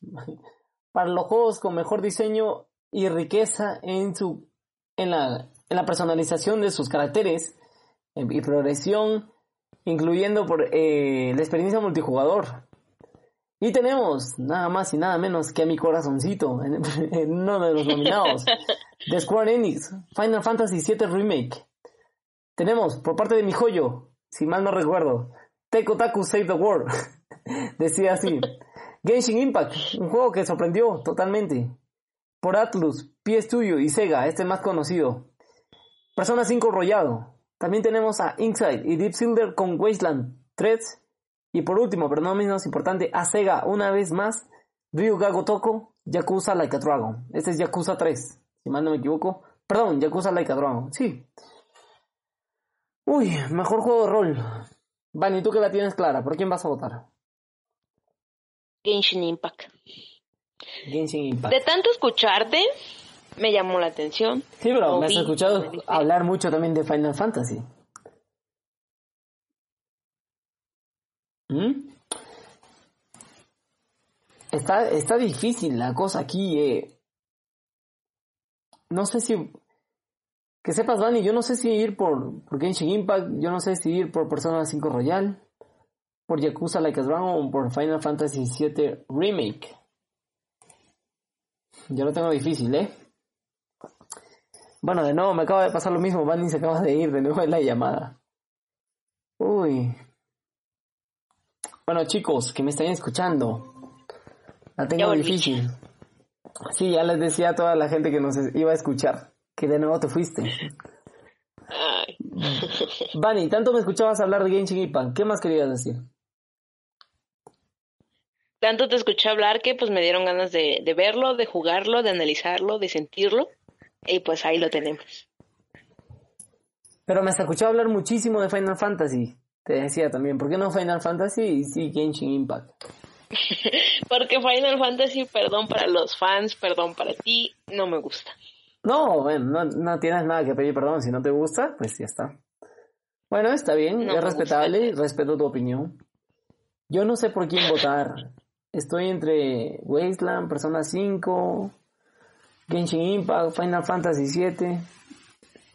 para los juegos con mejor diseño y riqueza en su en la en la personalización de sus caracteres y progresión, incluyendo por eh, la experiencia multijugador. Y tenemos nada más y nada menos que a mi corazoncito en, uno de los nominados de Square Enix, Final Fantasy VII Remake. Tenemos por parte de mi joyo, si mal no recuerdo, Teko Taku Save the World. Decía así. Genshin Impact, un juego que sorprendió totalmente. Por Atlus, PS Studio y Sega, este más conocido. Persona 5 Royal. También tenemos a Inside y Deep Silver con Wasteland 3. Y por último, pero no menos importante, a Sega una vez más, Ryuga Gotoko, Yakuza Like a Dragon. Este es Yakuza 3, si mal no me equivoco. Perdón, Yakuza Like a Dragon, sí. Uy, mejor juego de rol. Vani, tú que la tienes clara, ¿por quién vas a votar? Genshin Impact. Genshin Impact. De tanto escucharte, me llamó la atención. Sí, pero me has escuchado hablar mucho también de Final Fantasy. ¿Mm? Está, está difícil la cosa aquí. eh. No sé si... Que sepas, Dani, yo no sé si ir por, por Genshin Impact, yo no sé si ir por Persona 5 Royal, por Yakuza Like a Dragon o por Final Fantasy VII Remake. Yo lo tengo difícil, ¿eh? Bueno, de nuevo me acaba de pasar lo mismo, Bandy se acaba de ir de nuevo en la llamada. Uy. Bueno, chicos, que me están escuchando. La tengo difícil. Sí, ya les decía a toda la gente que nos iba a escuchar que de nuevo te fuiste. Ay. Vani, tanto me escuchabas hablar de Genshin Impact, ¿qué más querías decir? Tanto te escuché hablar que pues me dieron ganas de, de verlo, de jugarlo, de analizarlo, de sentirlo. Y pues ahí lo tenemos. Pero me escuchó hablar muchísimo de Final Fantasy. Te decía también, ¿por qué no Final Fantasy y sí Genshin Impact? Porque Final Fantasy, perdón para los fans, perdón para ti, no me gusta. No, bueno, no, no tienes nada que pedir perdón. Si no te gusta, pues ya está. Bueno, está bien, No es respetable, respeto tu opinión. Yo no sé por quién votar. Estoy entre Wasteland, Persona 5, Genshin Impact, Final Fantasy 7,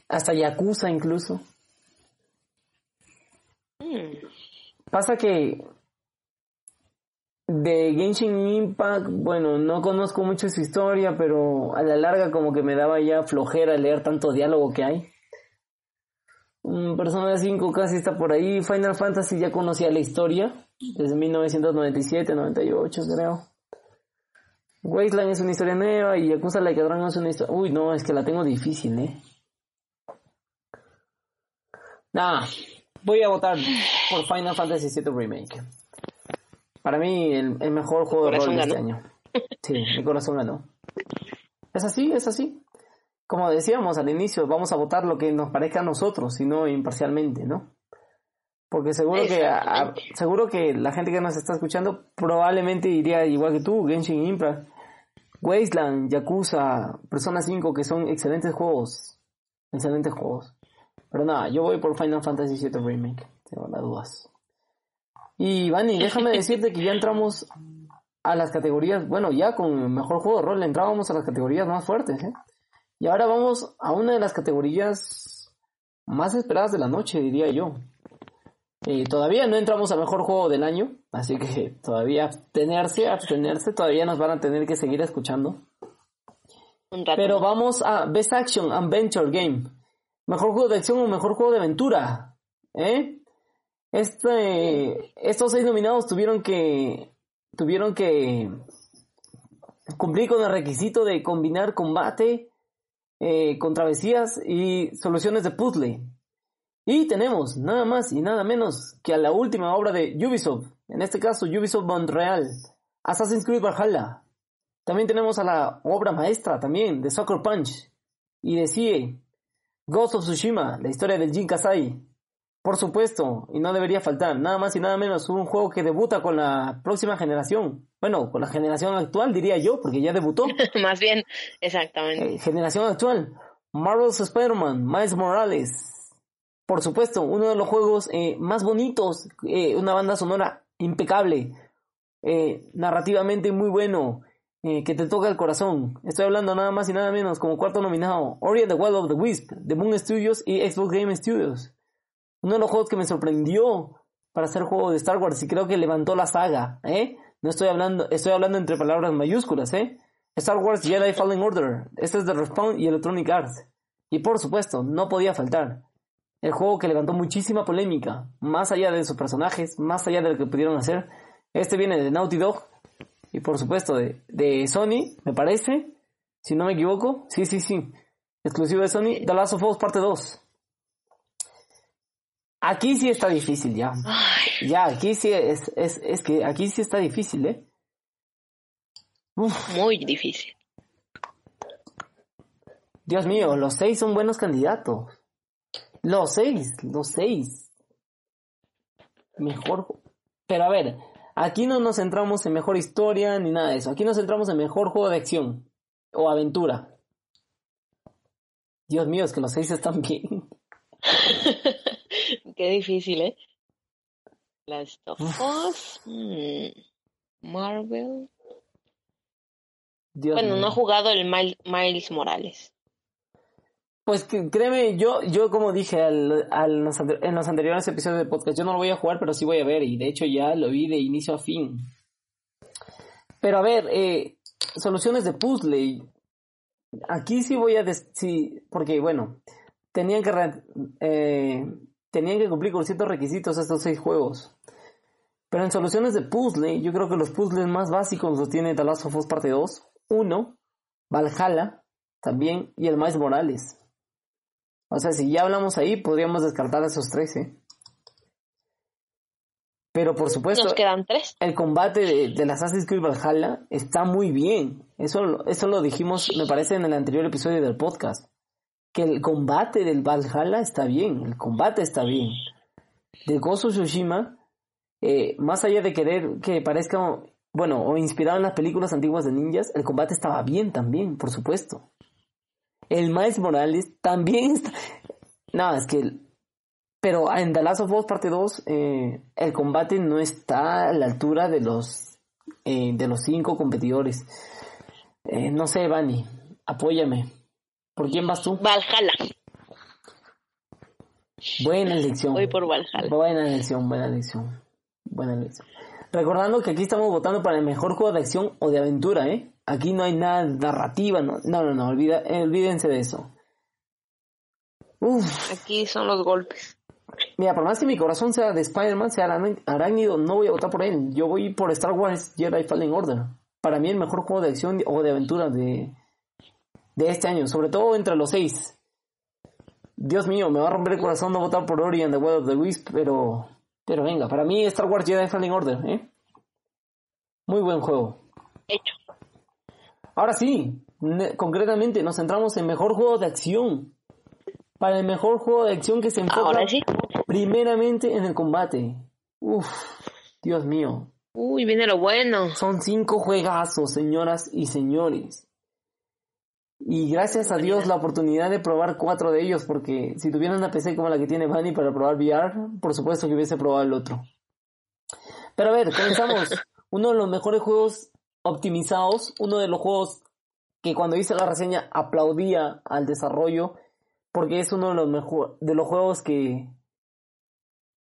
hasta Yakuza incluso. Mm, Pasa que de Genshin Impact, bueno, no conozco mucho su historia, pero a la larga como que me daba ya flojera leer tanto diálogo que hay. Mm, Persona 5 casi está por ahí. Final Fantasy ya conocía la historia desde 1997, 98 creo. Wasteland es una historia nueva y Yakuza Like a Dragon es una historia... Uy, no, es que la tengo difícil, ¿eh? Nah, voy a votar por Final Fantasy VII Remake. Para mí, el, el mejor juego de rol de este año. Sí, mi corazón ganó. Es así, es así. Como decíamos al inicio, vamos a votar lo que nos parezca a nosotros, y no imparcialmente, ¿no? Porque seguro que, a- seguro que la gente que nos está escuchando probablemente diría igual que tú, Genshin Impact, Wasteland, Yakuza, Persona 5, que son excelentes juegos. Excelentes juegos. Pero nada, yo voy por Final Fantasy VII Remake, sin las dudas. Y Vani, déjame decirte que ya entramos a las categorías, bueno, ya con el mejor juego de rol entrábamos a las categorías más fuertes, ¿eh? Y ahora vamos a una de las categorías más esperadas de la noche, diría yo. Eh, todavía no entramos al mejor juego del año, así que todavía abstenerse, abstenerse, todavía nos van a tener que seguir escuchando. Pero vamos a Best Action Adventure Game. Mejor juego de acción o mejor juego de aventura. ¿Eh? Este, estos seis nominados tuvieron que tuvieron que cumplir con el requisito de combinar combate eh, con travesías y soluciones de puzzle. Y tenemos nada más y nada menos que a la última obra de Ubisoft, en este caso Ubisoft Montreal, Assassin's Creed Valhalla. También tenemos a la obra maestra también de Soccer Punch y de CIE, Ghost of Tsushima, la historia del Jin Kasai. Por supuesto, y no debería faltar, nada más y nada menos un juego que debuta con la próxima generación. Bueno, con la generación actual diría yo, porque ya debutó. Más bien, exactamente. Eh, generación actual. Marvel's Spider-Man, Miles Morales. Por supuesto, uno de los juegos eh, más bonitos, eh, una banda sonora impecable, eh, narrativamente muy bueno, eh, que te toca el corazón. Estoy hablando nada más y nada menos como cuarto nominado, Ori the Will of the Wisp, de Moon Studios y Xbox Game Studios. Uno de los juegos que me sorprendió para hacer juego de Star Wars y creo que levantó la saga, ¿eh? No estoy hablando, estoy hablando entre palabras mayúsculas, ¿eh? Star Wars Jedi Fallen Order. Este es de Respawn y Electronic Arts. Y por supuesto, no podía faltar. El juego que levantó muchísima polémica, más allá de sus personajes, más allá de lo que pudieron hacer. Este viene de Naughty Dog y por supuesto de, de Sony, me parece, si no me equivoco. Sí, sí, sí. Exclusivo de Sony, The Last of Us Parte 2. Aquí sí está difícil ya. Ay, Ya, aquí sí es, es, es que aquí sí está difícil, ¿eh? Uf, muy difícil. Dios mío, los seis son buenos candidatos. Los seis, los seis. Mejor. Pero a ver, aquí no nos centramos en mejor historia ni nada de eso. Aquí nos centramos en mejor juego de acción o aventura. Dios mío, es que los seis están bien. Qué difícil, ¿eh? Last of Us, mm, Marvel. Dios Bueno, mío. no ha jugado el Mil- Miles Morales. Pues créeme, yo, yo como dije al, en los anteriores episodios de podcast, yo no lo voy a jugar, pero sí voy a ver, y de hecho ya lo vi de inicio a fin. Pero a ver, eh, soluciones de puzzle. Aquí sí voy a des- sí, porque bueno, tenían que eh, tenían que cumplir con ciertos requisitos estos seis juegos. Pero en soluciones de puzzle, yo creo que los puzzles más básicos los tiene The Last of Parte 2. Uno, Valhalla también y el Miles Morales. O sea, si ya hablamos ahí, podríamos descartar esos tres, ¿eh? Pero por supuesto, Nos quedan tres. el combate de, del Assassin's Creed Valhalla está muy bien. Eso, eso lo dijimos, me parece, en el anterior episodio del podcast. Que el combate del Valhalla está bien, el combate está bien. De of Tsushima, eh, más allá de querer que parezca, bueno, o inspirado en las películas antiguas de ninjas, el combate estaba bien también, por supuesto. El Miles Morales también está... No, es que... Pero en The Last of Us parte 2, eh, el combate no está a la altura de los, eh, de los cinco competidores. Eh, no sé, Vani, apóyame. ¿Por quién vas tú? Valhalla. Buena elección. Voy por Valhalla. Buena elección, buena elección. Buena elección. Recordando que aquí estamos votando para el mejor juego de acción o de aventura, ¿eh? Aquí no hay nada de narrativa, no, no, no, no, olvida, olvídense de eso. Uf, Aquí son los golpes. mira, por más que mi corazón sea de Spider-Man, sea arácnido, no voy a votar por él. Yo voy por Star Wars Jedi Fallen Order. Para mí el mejor juego de acción o de aventura de, de este año, sobre todo entre los seis. Dios mío, me va a romper el corazón no votar por Ori and the Will of the Wisp, pero, pero venga, para mí Star Wars Jedi Fallen Order, ¿eh? Muy buen juego. Hecho. Ahora sí, concretamente nos centramos en mejor juego de acción. Para el mejor juego de acción que se enfoca Ahora sí. primeramente en el combate. Uf, Dios mío. Uy, viene lo bueno. Son cinco juegazos, señoras y señores. Y gracias a Dios la oportunidad de probar cuatro de ellos, porque si tuviera una PC como la que tiene Bunny para probar VR, por supuesto que hubiese probado el otro. Pero a ver, comenzamos. Uno de los mejores juegos optimizados, uno de los juegos que cuando hice la reseña aplaudía al desarrollo, porque es uno de los mejor, de los juegos que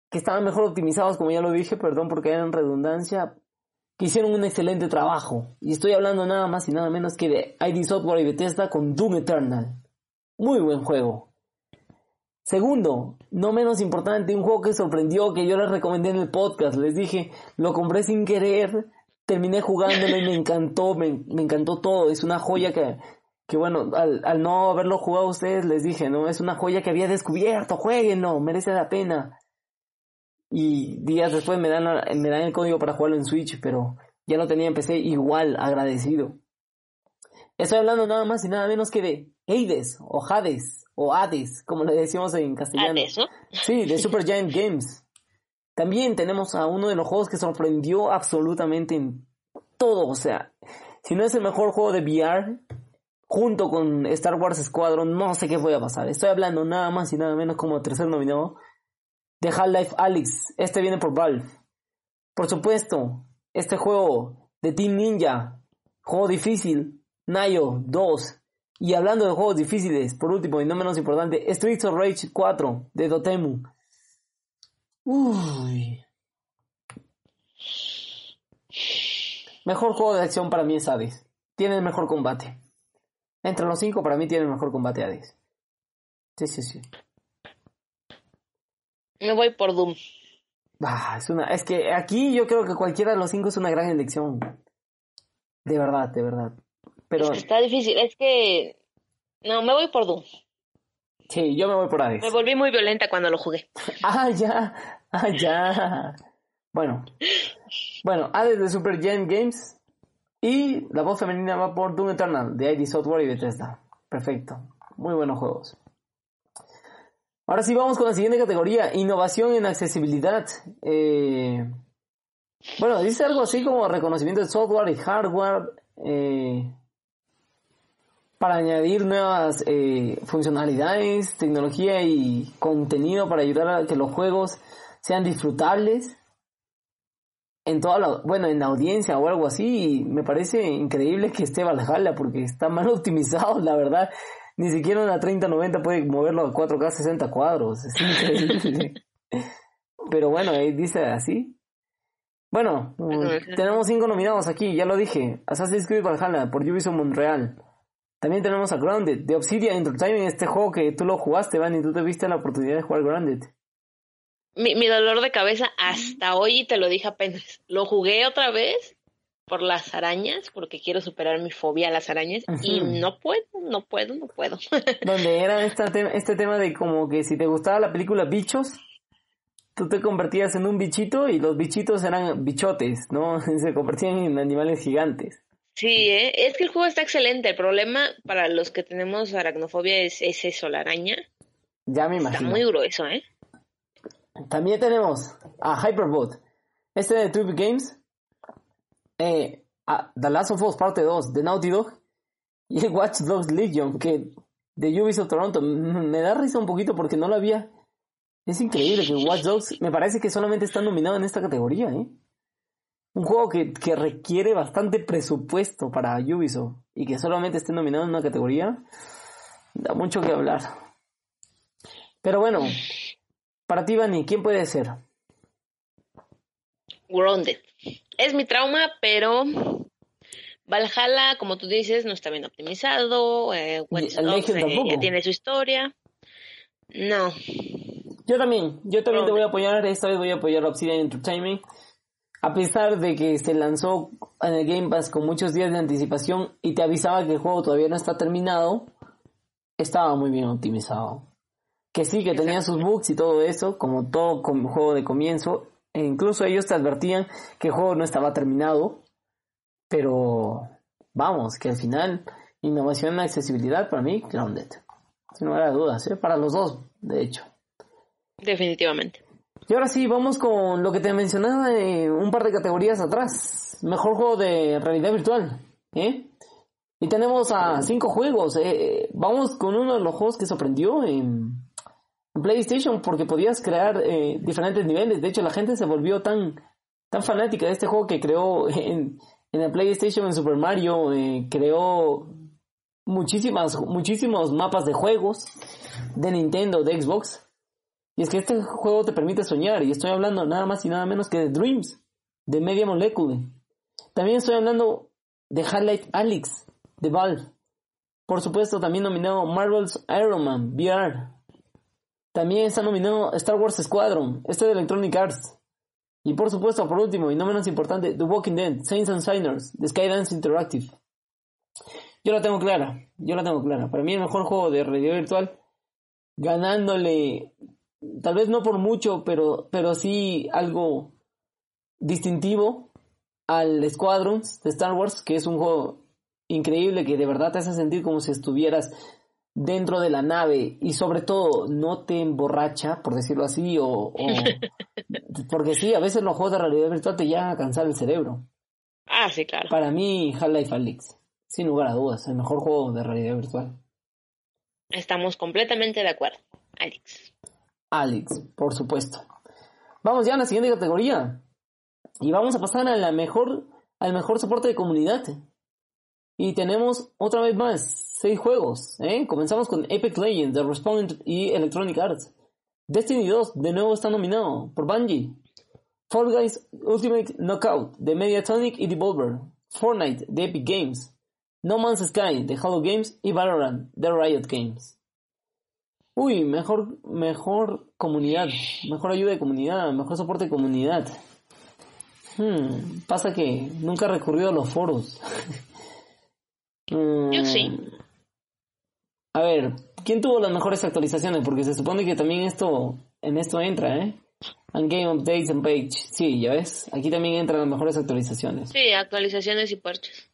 que estaban mejor optimizados, como ya lo dije, perdón porque eran redundancia, que hicieron un excelente trabajo. Y estoy hablando nada más y nada menos que de ID Software y Bethesda con Doom Eternal. Muy buen juego. Segundo, no menos importante, un juego que sorprendió, que yo les recomendé en el podcast. Les dije, lo compré sin querer, terminé jugándolo y me encantó, me, me encantó todo. Es una joya que, que bueno, al, al no haberlo jugado a ustedes, les dije, ¿no? Es una joya que había descubierto, jueguenlo, merece la pena. Y días después me dan, me dan el código para jugarlo en Switch, pero ya lo tenía en PC igual, agradecido. Estoy hablando nada más y nada menos que de Hades, o Hades, o Hades, como le decimos en castellano. Hades, ¿no? Sí, de Super Giant Games. También tenemos a uno de los juegos que sorprendió absolutamente en todo. O sea, si no es el mejor juego de VR, junto con Star Wars Squadron, no sé qué voy a pasar. Estoy hablando nada más y nada menos como tercer nominado de Half-Life Alyx. Este viene por Valve. Por supuesto, este juego de Team Ninja, juego difícil, Nayo 2. Y hablando de juegos difíciles, por último y no menos importante, Streets of Rage 4 de Dotemu. Uy. Mejor juego de acción para mí es Hades. Tiene el mejor combate. Entre los cinco para mí tiene el mejor combate Hades. Sí, sí, sí. Me voy por Doom. Ah, es una, es que aquí yo creo que cualquiera de los cinco es una gran elección. De verdad, de verdad. Pero Es que está difícil. Es que. No, me voy por Doom. sí, yo me voy por Hades. Me volví muy violenta cuando lo jugué. Ah, ya, ah, ya. Bueno, bueno, Hades de Super Giant Games y la voz femenina va por Doom Eternal de ID Software y Bethesda. Perfecto, muy buenos juegos. Ahora sí vamos con la siguiente categoría, innovación en accesibilidad. Eh, bueno, dice algo así como reconocimiento de software y hardware eh, para añadir nuevas eh, funcionalidades, tecnología y contenido para ayudar a que los juegos sean disfrutables en toda la, bueno, en la audiencia o algo así. Y me parece increíble que esté Valhalla porque está mal optimizado, la verdad. Ni siquiera una 3090 puede moverlo a 4K 60 cuadros. Es increíble. Pero bueno, ahí dice así. Bueno, mm, tenemos cinco nominados aquí, ya lo dije. Assassin's Creed Valhalla por Ubisoft Montreal. También tenemos a Grounded, de Obsidian Entertainment, este juego que tú lo jugaste, Van, y tú te viste la oportunidad de jugar Grounded. Mi, mi dolor de cabeza hasta hoy, y te lo dije apenas. Lo jugué otra vez por las arañas, porque quiero superar mi fobia a las arañas y no puedo, no puedo, no puedo. Donde era esta te- este tema de como que si te gustaba la película Bichos, tú te convertías en un bichito y los bichitos eran bichotes, ¿no? Se convertían en animales gigantes. Sí, ¿eh? es que el juego está excelente. El problema para los que tenemos aracnofobia es, es eso, la araña. Ya me Está imagino. muy grueso, ¿eh? También tenemos a Hyperbot. Este de Trip Games. Eh, a The Last of Us Parte 2 de Naughty Dog. Y Watch Dogs Legion, que de Ubisoft Toronto. Mm, Me da risa un poquito porque no lo había. Es increíble que Watch Dogs me parece que solamente está nominado en esta categoría, ¿eh? Un juego que, que requiere bastante presupuesto para Ubisoft y que solamente esté nominado en una categoría, da mucho que hablar. Pero bueno, para ti, Vani, ¿quién puede ser? Grounded. Es mi trauma, pero Valhalla, como tú dices, no está bien optimizado. Eh, Watch Dogs, eh, tampoco. ya tiene su historia. No, Yo también, yo también te voy a apoyar, esta vez voy a apoyar a Obsidian Entertainment. A pesar de que se lanzó en el Game Pass con muchos días de anticipación y te avisaba que el juego todavía no está terminado, estaba muy bien optimizado. Que sí, que tenía sus bugs y todo eso, como todo juego de comienzo. E incluso ellos te advertían que el juego no estaba terminado. Pero vamos, que al final, innovación en accesibilidad para mí, Grounded. Sin lugar a dudas, ¿eh? para los dos, de hecho. definitivamente. Y ahora sí, vamos con lo que te mencionaba eh, un par de categorías atrás. Mejor juego de realidad virtual. ¿eh? Y tenemos a cinco juegos. eh, vamos con uno de los juegos que sorprendió en, PlayStation porque podías crear eh, diferentes niveles. De hecho, la gente se volvió tan, tan fanática de este juego que creó en, en PlayStation, en Super Mario, eh, creó muchísimas, muchísimos mapas de juegos de Nintendo, de Xbox. Y es que este juego te permite soñar, y estoy hablando nada más y nada menos que de Dreams, de Media Molecule. También estoy hablando de Half-Life Alyx, de Valve. Por supuesto, también nominado Marvel's Iron Man, VR. También está nominado Star Wars Squadron, este de Electronic Arts. Y por supuesto, por último, y no menos importante, The Walking Dead, Saints and Signers, de Skydance Interactive. Yo la tengo clara, yo la tengo clara. Para mí el mejor juego de realidad virtual, ganándole tal vez no por mucho, pero, pero sí algo distintivo al Squadrons de Star Wars, que es un juego increíble que de verdad te hace sentir como si estuvieras dentro de la nave y sobre todo no te emborracha, por decirlo así, o, o- porque sí, a veces los juegos de realidad virtual te llegan a cansar el cerebro. Ah, sí, claro. Para mí, Half-Life Alyx, sin lugar a dudas, el mejor juego de realidad virtual. Estamos completamente de acuerdo, Alex. Alex, por supuesto. Vamos ya a la siguiente categoría. Y vamos a pasar a la mejor, al mejor soporte de comunidad. Y tenemos otra vez más seis juegos. ¿eh? Comenzamos con Apex Legends de Respawn y Electronic Arts. Destiny 2 de nuevo está nominado por Bungie. Fall Guys Ultimate Knockout de Mediatonic y Devolver. Fortnite de Epic Games. No Man's Sky de Hollow Games y Valorant de Riot Games. Uy, mejor, mejor comunidad, mejor ayuda de comunidad, mejor soporte de comunidad. Hmm, pasa que nunca he recurrido a los foros. Mm, Yo sí. A ver, ¿quién tuvo las mejores actualizaciones? Porque se supone que también esto, en esto entra, ¿eh? And Game Updates and Page. Sí, ya ves, aquí también entran las mejores actualizaciones. Sí, actualizaciones y parches.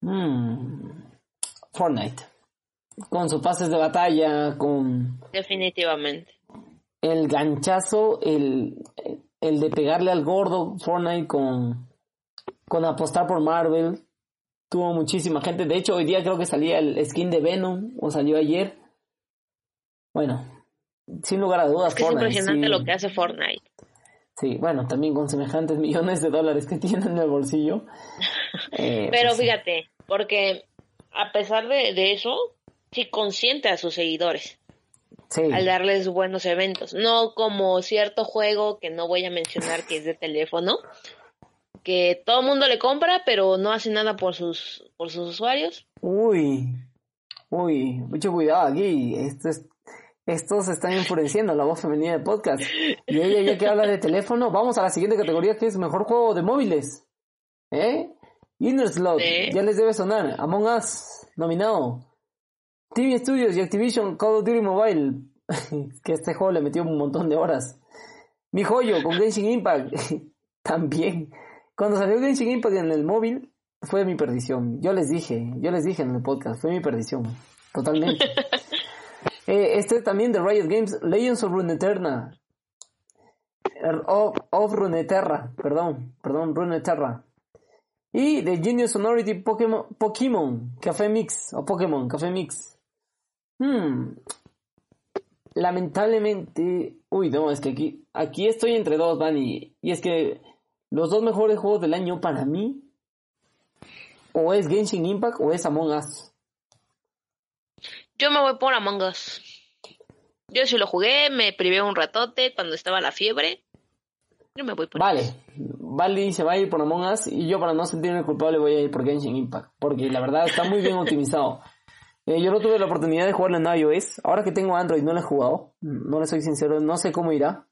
Hmm, Fortnite. Con sus pases de batalla, con Definitivamente. el ganchazo, el, el de pegarle al gordo Fortnite con, con apostar por Marvel. Tuvo muchísima gente. De hecho, hoy día creo que salía el skin de Venom, o salió ayer. Bueno, sin lugar a dudas, Es que es Fortnite. impresionante sí. lo que hace Fortnite. Sí, bueno, también con semejantes millones de dólares que tiene en el bolsillo. Eh, Pero pues, sí. fíjate, porque a pesar de, de eso, sí consiente a sus seguidores Sí. al darles buenos eventos. No como cierto juego que no voy a mencionar que es de teléfono, que todo el mundo le compra, pero no hace nada por sus, por sus usuarios. Uy, uy, mucho cuidado aquí. Esto es- estos están enfureciendo la voz femenina del podcast. Y ella ya que habla de teléfono, vamos a la siguiente categoría que es mejor juego de móviles. ¿Eh? Inner Slot, Sí. ya les debe sonar. Among Us, nominado. TV Studios y Activision Call of Duty Mobile, que este juego le metió un montón de horas. Mi joyo con Genshin Impact, también. Cuando salió Genshin Impact en el móvil, fue mi perdición. Yo les dije, yo les dije en el podcast, fue mi perdición. Totalmente. Eh, este también de Riot Games, Legends of Runeterra. Er, Of, of Runeterra, perdón, perdón, Runeterra. Y de Genius Sonority Pokémon, Pokémon Café Mix, o Pokémon Café Mix. Hmm. Lamentablemente, uy, no, es que aquí, aquí estoy entre dos, Bunny. Y es que los dos mejores juegos del año para mí, o es Genshin Impact o es Among Us. Yo me voy por Among Us. Yo sí lo jugué, me privé un ratote cuando estaba la fiebre. Yo me voy por Vale, Vali se va a ir por Among Us y yo para no sentirme culpable voy a ir por Genshin Impact, porque la verdad está muy bien optimizado. Eh, yo no tuve la oportunidad de jugarlo en iOS, ahora que tengo Android no lo he jugado, no le soy sincero, no sé cómo irá,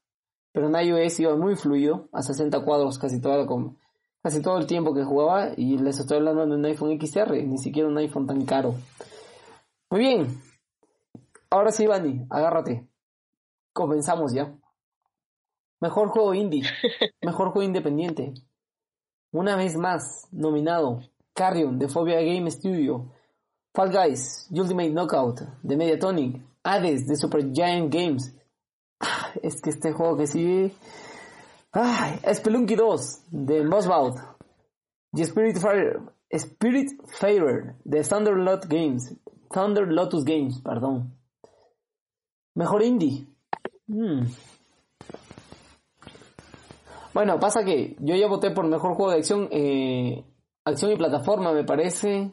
pero en iOS iba muy fluido, a 60 cuadros casi todo, casi todo el tiempo que jugaba y les estoy hablando de un iPhone XR, ni siquiera un iPhone tan caro. Muy bien, ahora sí, Vani, agárrate. Comenzamos ya. Mejor juego indie. Mejor juego independiente. Una vez más, nominado. Carrion, de Phobia Game Studio. Fall Guys, Ultimate Knockout, de Mediatonic. Hades, de Super Giant Games. Es que este juego que sigue... Ah, Spelunky 2, de Mossbaud. Y Spirit Fire, Spirit Fairer, de Thunder Lot Games. Thunder Lotus Games, perdón. Mejor indie. Hmm. Bueno, pasa que yo ya voté por mejor juego de acción, eh, acción y plataforma, me parece.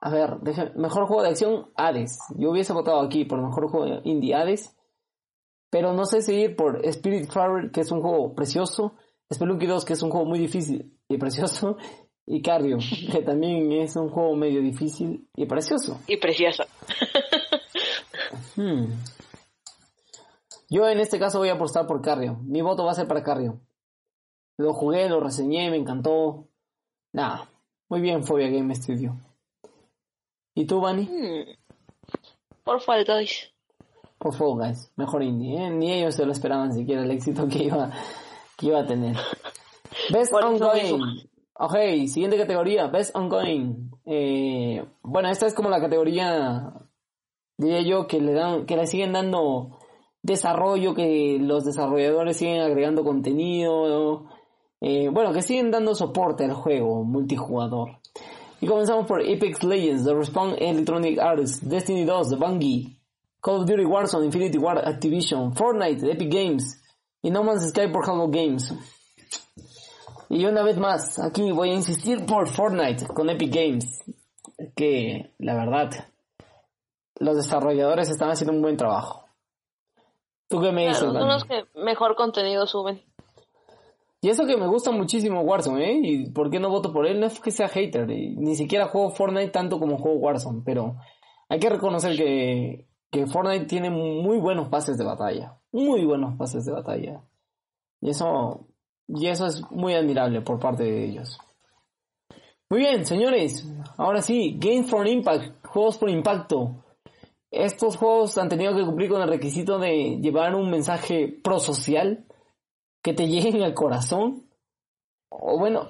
A ver, mejor juego de acción, Hades. Yo hubiese votado aquí por mejor juego indie Hades. Pero no sé si ir por Spirit Flower, que es un juego precioso. Spelunky 2, que es un juego muy difícil y precioso. Y Carrion, que también es un juego medio difícil y precioso. Y preciosa. Hmm. Yo en este caso voy a apostar por Carrion. Mi voto va a ser para Carrion. Lo jugué, lo reseñé, me encantó. Nada, muy bien Phobia Game Studio. ¿Y tú, Bunny? Hmm. Por Fall Guys. Por Fall Guys, mejor indie. ¿eh? Ni ellos se lo esperaban siquiera el éxito que iba, que iba a tener. Best Ongoing. Ok, siguiente categoría, Best Ongoing. Eh, bueno, esta es como la categoría, diría yo, que le dan, que le siguen dando desarrollo, que los desarrolladores siguen agregando contenido, eh, bueno, que siguen dando soporte al juego multijugador. Y comenzamos por Apex Legends, The Respawn Electronic Arts, Destiny 2, The Bungie, Call of Duty Warzone, Infinity War, Activision, Fortnite, Epic Games y No Man's Sky por Halo Games. Y una vez más, aquí voy a insistir por Fortnite con Epic Games, que la verdad, los desarrolladores están haciendo un buen trabajo. ¿Tú qué me dices, Claro, son Dani? los que mejor contenido suben. Y eso que me gusta muchísimo Warzone, ¿eh? ¿Y por qué no voto por él? No es que sea hater, ni siquiera juego Fortnite tanto como juego Warzone, pero hay que reconocer que, Fortnite tiene muy buenos pases de batalla, muy buenos pases de batalla. Y eso, y eso es muy admirable por parte de ellos. Muy bien, señores, ahora sí, Games for Impact, juegos por impacto. Estos juegos han tenido que cumplir con el requisito de llevar un mensaje prosocial que te lleguen al corazón. O bueno,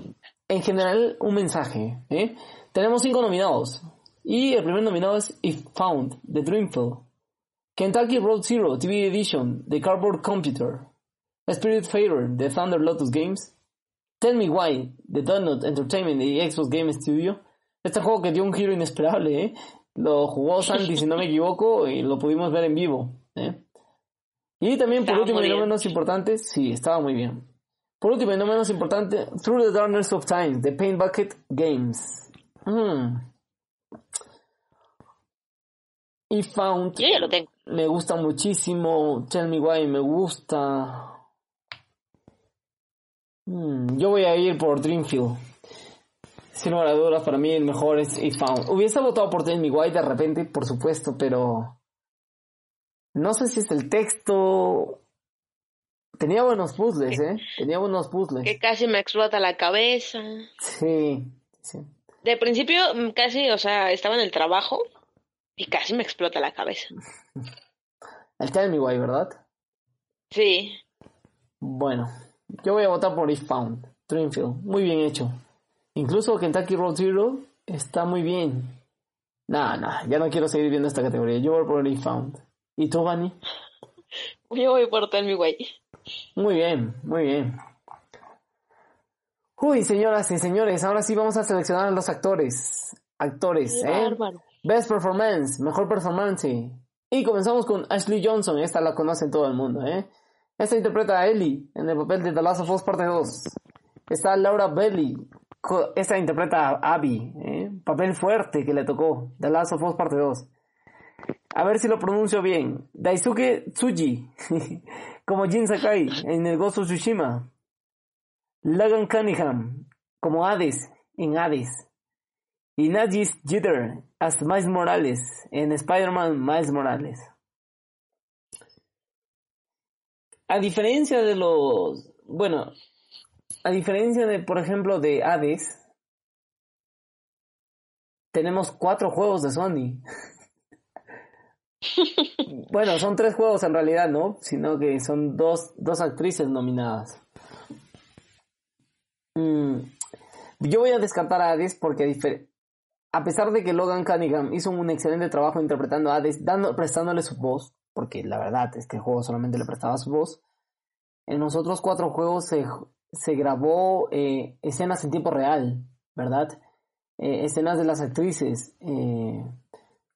en general un mensaje. ¿eh? Tenemos cinco nominados. Y el primer nominado es If Found, de Dreamfield. Kentucky Road Zero, TV Edition, de Cardboard Computer. Spirit Fader, de Thunder Lotus Games. Tell Me Why, de Donut Entertainment y Xbox Game Studio. Este juego que dio un giro inesperable, ¿eh? Lo jugó Sandy, si no me equivoco, y lo pudimos ver en vivo, ¿eh? Y también, por último y no menos importante, sí, estaba muy bien. Por último y no menos importante, Through the Darkness of Time, de Paint Bucket Games. Mm. Y Found, Yo ya lo tengo. Me gusta muchísimo. Tell Me Why me gusta. Mm, yo voy a ir por Dreamfield. Sin lugar a dudas, para mí el mejor es Found. Hubiese votado por Tell Me Why de repente, por supuesto, pero. No sé si es el texto. Tenía buenos puzzles, ¿eh? Tenía buenos puzzles. Que casi me explota la cabeza. Sí, sí. De principio, mm, casi, o sea, estaba en el trabajo y casi me explota la cabeza. El Tell Me Why, ¿verdad? Sí. Bueno, yo voy a votar por If Found, Dreamfield. Muy bien hecho. Incluso Kentucky Road Zero está muy bien. Nah, nah, ya no quiero seguir viendo esta categoría. Yo voy por If Found. ¿Y tú, Bunny? Yo voy por Tell Me Why. Muy bien, muy bien. Uy, señoras y señores, ahora sí vamos a seleccionar a los actores. Actores, Qué ¿eh? bárbaro. Best Performance, Mejor Performance. Y comenzamos con Ashley Johnson, esta la conoce todo el mundo, ¿eh? Esta interpreta a Ellie en el papel de The Last of Us Parte 2. Está Laura Bailey, esta interpreta a Abby, ¿eh? Papel fuerte que le tocó, The Last of Us Parte 2. A ver si lo pronuncio bien. Daisuke Tsuji, como Jin Sakai en el of Tsushima. Logan Cunningham, como Hades en Hades. Y Najis Jeter as Miles Morales en Spider-Man Miles Morales. A diferencia de los... Bueno, a diferencia de, por ejemplo, de Hades, tenemos cuatro juegos de Sony. bueno, son tres juegos en realidad, ¿no? Sino que son dos, dos actrices nominadas. Mm, yo voy a descartar a Hades porque a, difer- a pesar de que Logan Cunningham hizo un excelente trabajo interpretando a Hades, dando, prestándole su voz, porque la verdad es que el juego solamente le prestaba su voz, en los otros cuatro juegos se, se grabó eh, escenas en tiempo real, ¿verdad? Eh, escenas de las actrices eh,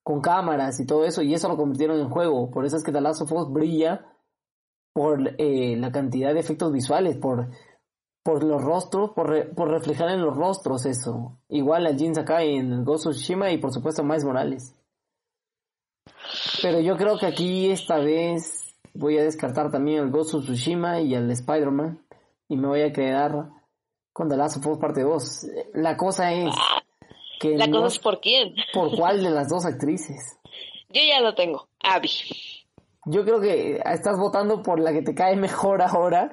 con cámaras y todo eso, y eso lo convirtieron en juego. Por eso es que The Last brilla por la cantidad de efectos visuales, por, por los rostros, por, re- por reflejar en los rostros eso. Igual a Jin Sakai en el Ghost of Tsushima y por supuesto Miles Morales. Pero yo creo que aquí esta vez voy a descartar también el Ghost of Tsushima y el Spider-Man y me voy a quedar con The Last of Us parte 2. La cosa es que La no cosa es por quién. por cuál de las dos actrices. Yo ya lo tengo. Abby. Yo creo que estás votando por la que te cae mejor ahora.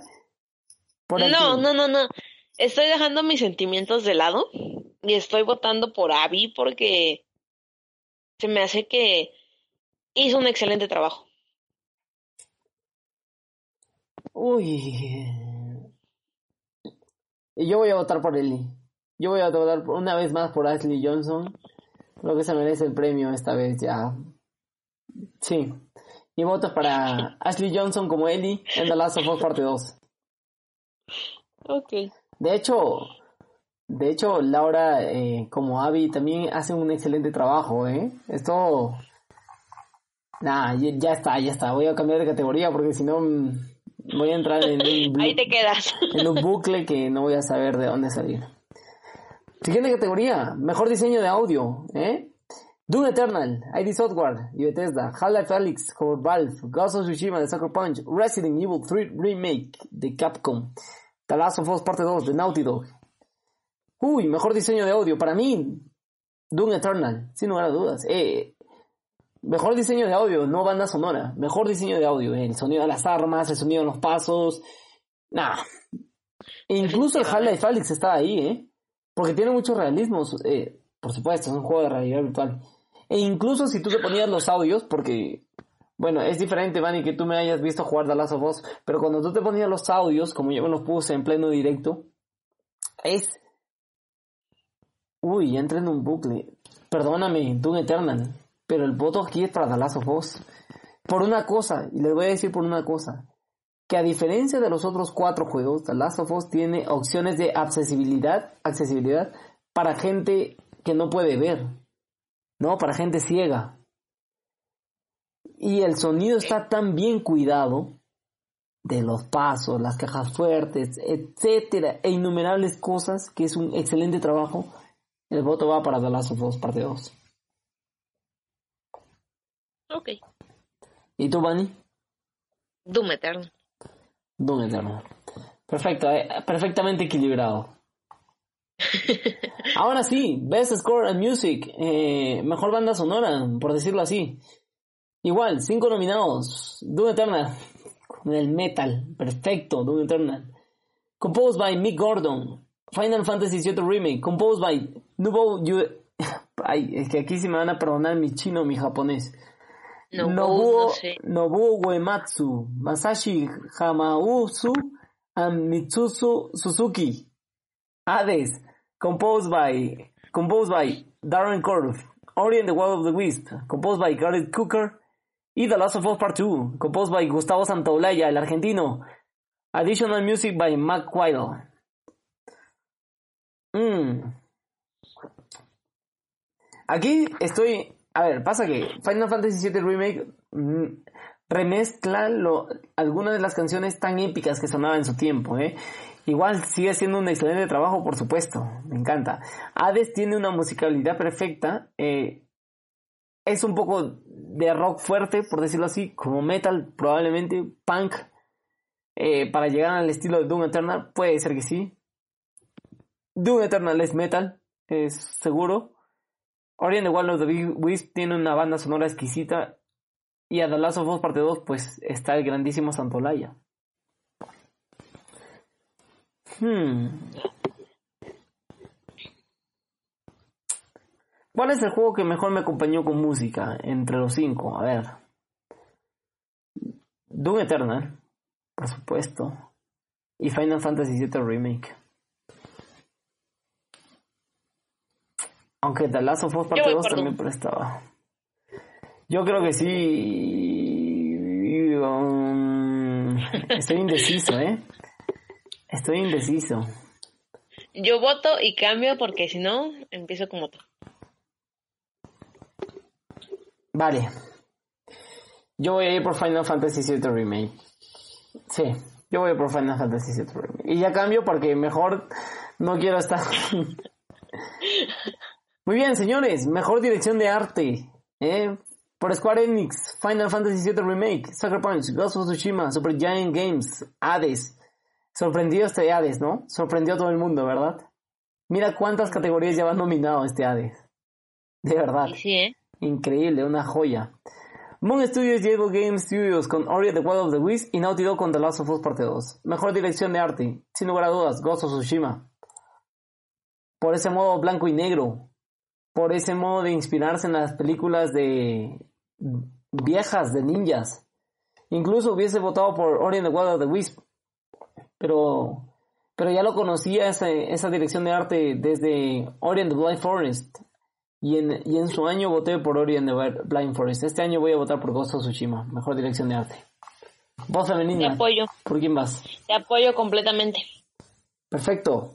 Por. No, no, no, no. Estoy dejando mis sentimientos de lado y estoy votando por Abby porque se me hace que hizo un excelente trabajo. Uy. Yo voy a votar por Ellie. Yo voy a votar una vez más por Ashley Johnson. Creo que se merece el premio esta vez ya. Sí. Mi voto es para Ashley Johnson como Ellie en The Last of Us Parte 2. Ok. De hecho, de hecho, Laura eh, como Abby también hace un excelente trabajo, ¿eh? Esto... Nah, ya, está, ya está. Voy a cambiar de categoría porque si no mm, voy a entrar en un, Ahí te quedas. en un bucle que no voy a saber de dónde salir. Siguiente categoría, mejor diseño de audio, ¿eh? Doom Eternal, ID Software y Bethesda, Half-Life Alyx por Valve, Ghost of Tsushima de Sucker Punch, Resident Evil 3 Remake de Capcom, The Last of Us Parte 2 de Naughty Dog. Uy, mejor diseño de audio, para mí, Doom Eternal, sin lugar a dudas. Eh, mejor diseño de audio, no banda sonora, mejor diseño de audio, el sonido de las armas, el sonido de los pasos, Nah. E incluso el Half-Life Alyx está ahí, ¿eh? Porque tiene muchos realismos. eh, por supuesto, es un juego de realidad virtual. E incluso si tú te ponías los audios, porque, bueno, es diferente, Manny, que tú me hayas visto jugar The Last of Us, pero cuando tú te ponías los audios, como yo me los puse en pleno directo, es... Uy, ya entré en un bucle. Perdóname, Doom Eternal, pero el voto aquí es para The Last of Us. Por una cosa, y les voy a decir por una cosa, que a diferencia de los otros cuatro juegos, The Last of Us tiene opciones de accesibilidad, accesibilidad para gente que no puede ver, ¿no? Para gente ciega. Y el sonido está tan bien cuidado de los pasos, las cajas fuertes, etcétera, e innumerables cosas, que es un excelente trabajo. El voto va para The Last of Us parte 2. Ok. ¿Y tú, Bunny? Doom Eternal. Doom Eternal. Perfecto, eh, perfectamente equilibrado. Ahora sí, Best Score and Music, eh, mejor banda sonora, por decirlo así. Igual, cinco nominados. Doom Eternal, con el metal, perfecto, Doom Eternal. Composed by Mick Gordon. Final Fantasy VII Remake, composed by Nobuo Ue- Ay, es que aquí sí me van a perdonar mi chino, mi japonés. No, Nobuo, no sé. Nobuo Uematsu, Masashi Hamauzu, and Mitsusu Suzuki. Hades, composed by, composed by Darren Corf. Ori and the Wild of the Wisp, composed by Gareth Cooker. Y The Last of Us Part 2, composed by Gustavo Santaolalla, el argentino. Additional music by Mac Wilde. Mm. Aquí estoy. A ver, pasa que Final Fantasy VII Remake mm, remezcla lo, algunas de las canciones tan épicas que sonaban en su tiempo, ¿eh? Igual sigue siendo un excelente trabajo, por supuesto. Me encanta. Hades tiene una musicalidad perfecta. eh, es un poco de rock fuerte, por decirlo así, como metal, probablemente, punk. eh, para llegar al estilo de Doom Eternal, puede ser que sí. Doom Eternal es metal, es seguro. Ori and the Wild of the Wisp tiene una banda sonora exquisita. Y a The Last of Us Parte 2, pues está el grandísimo Santolaya. Hmm. ¿Cuál es el juego que mejor me acompañó con música entre los cinco? A ver. Doom Eternal, por supuesto. Y Final Fantasy VII Remake. Aunque The Last of Us Parte voy 2 por también prestaba. Yo creo que sí. um, estoy indeciso, ¿eh? Estoy indeciso. Yo voto y cambio porque si no, empiezo como tú. Vale. Yo voy a ir por Final Fantasy VII Remake. Sí, yo voy por Final Fantasy VII Remake. Y ya cambio porque mejor no quiero estar. Muy bien, señores. Mejor dirección de arte. ¿eh? Por Square Enix, Final Fantasy VII Remake, Sucker Punch, Ghost of Tsushima, Super Giant Games, Hades. Sorprendió este Hades, ¿no? Sorprendió a todo el mundo, ¿verdad? Mira cuántas categorías ya van nominado este Hades. De verdad. Sí, ¿eh? Increíble, una joya. Moon Studios y Game Studios con Ori the Wild of the Wisp y Naughty Dog con The Last of Us Parte 2. Mejor dirección de arte, sin lugar a dudas, Ghost of Tsushima. Por ese modo blanco y negro. Por ese modo de inspirarse en las películas de viejas de ninjas. Incluso hubiese votado por Ori and the Wild of the Wisp. Pero, pero ya lo conocía ese- esa dirección de arte desde Ori and the Blind Forest. Y en, y en su año voté por Ori and the Blind Forest. Este año voy a votar por Ghost of Tsushima, mejor dirección de arte. Voz Te femenina. apoyo, ¿Por quién vas? te apoyo completamente. Perfecto.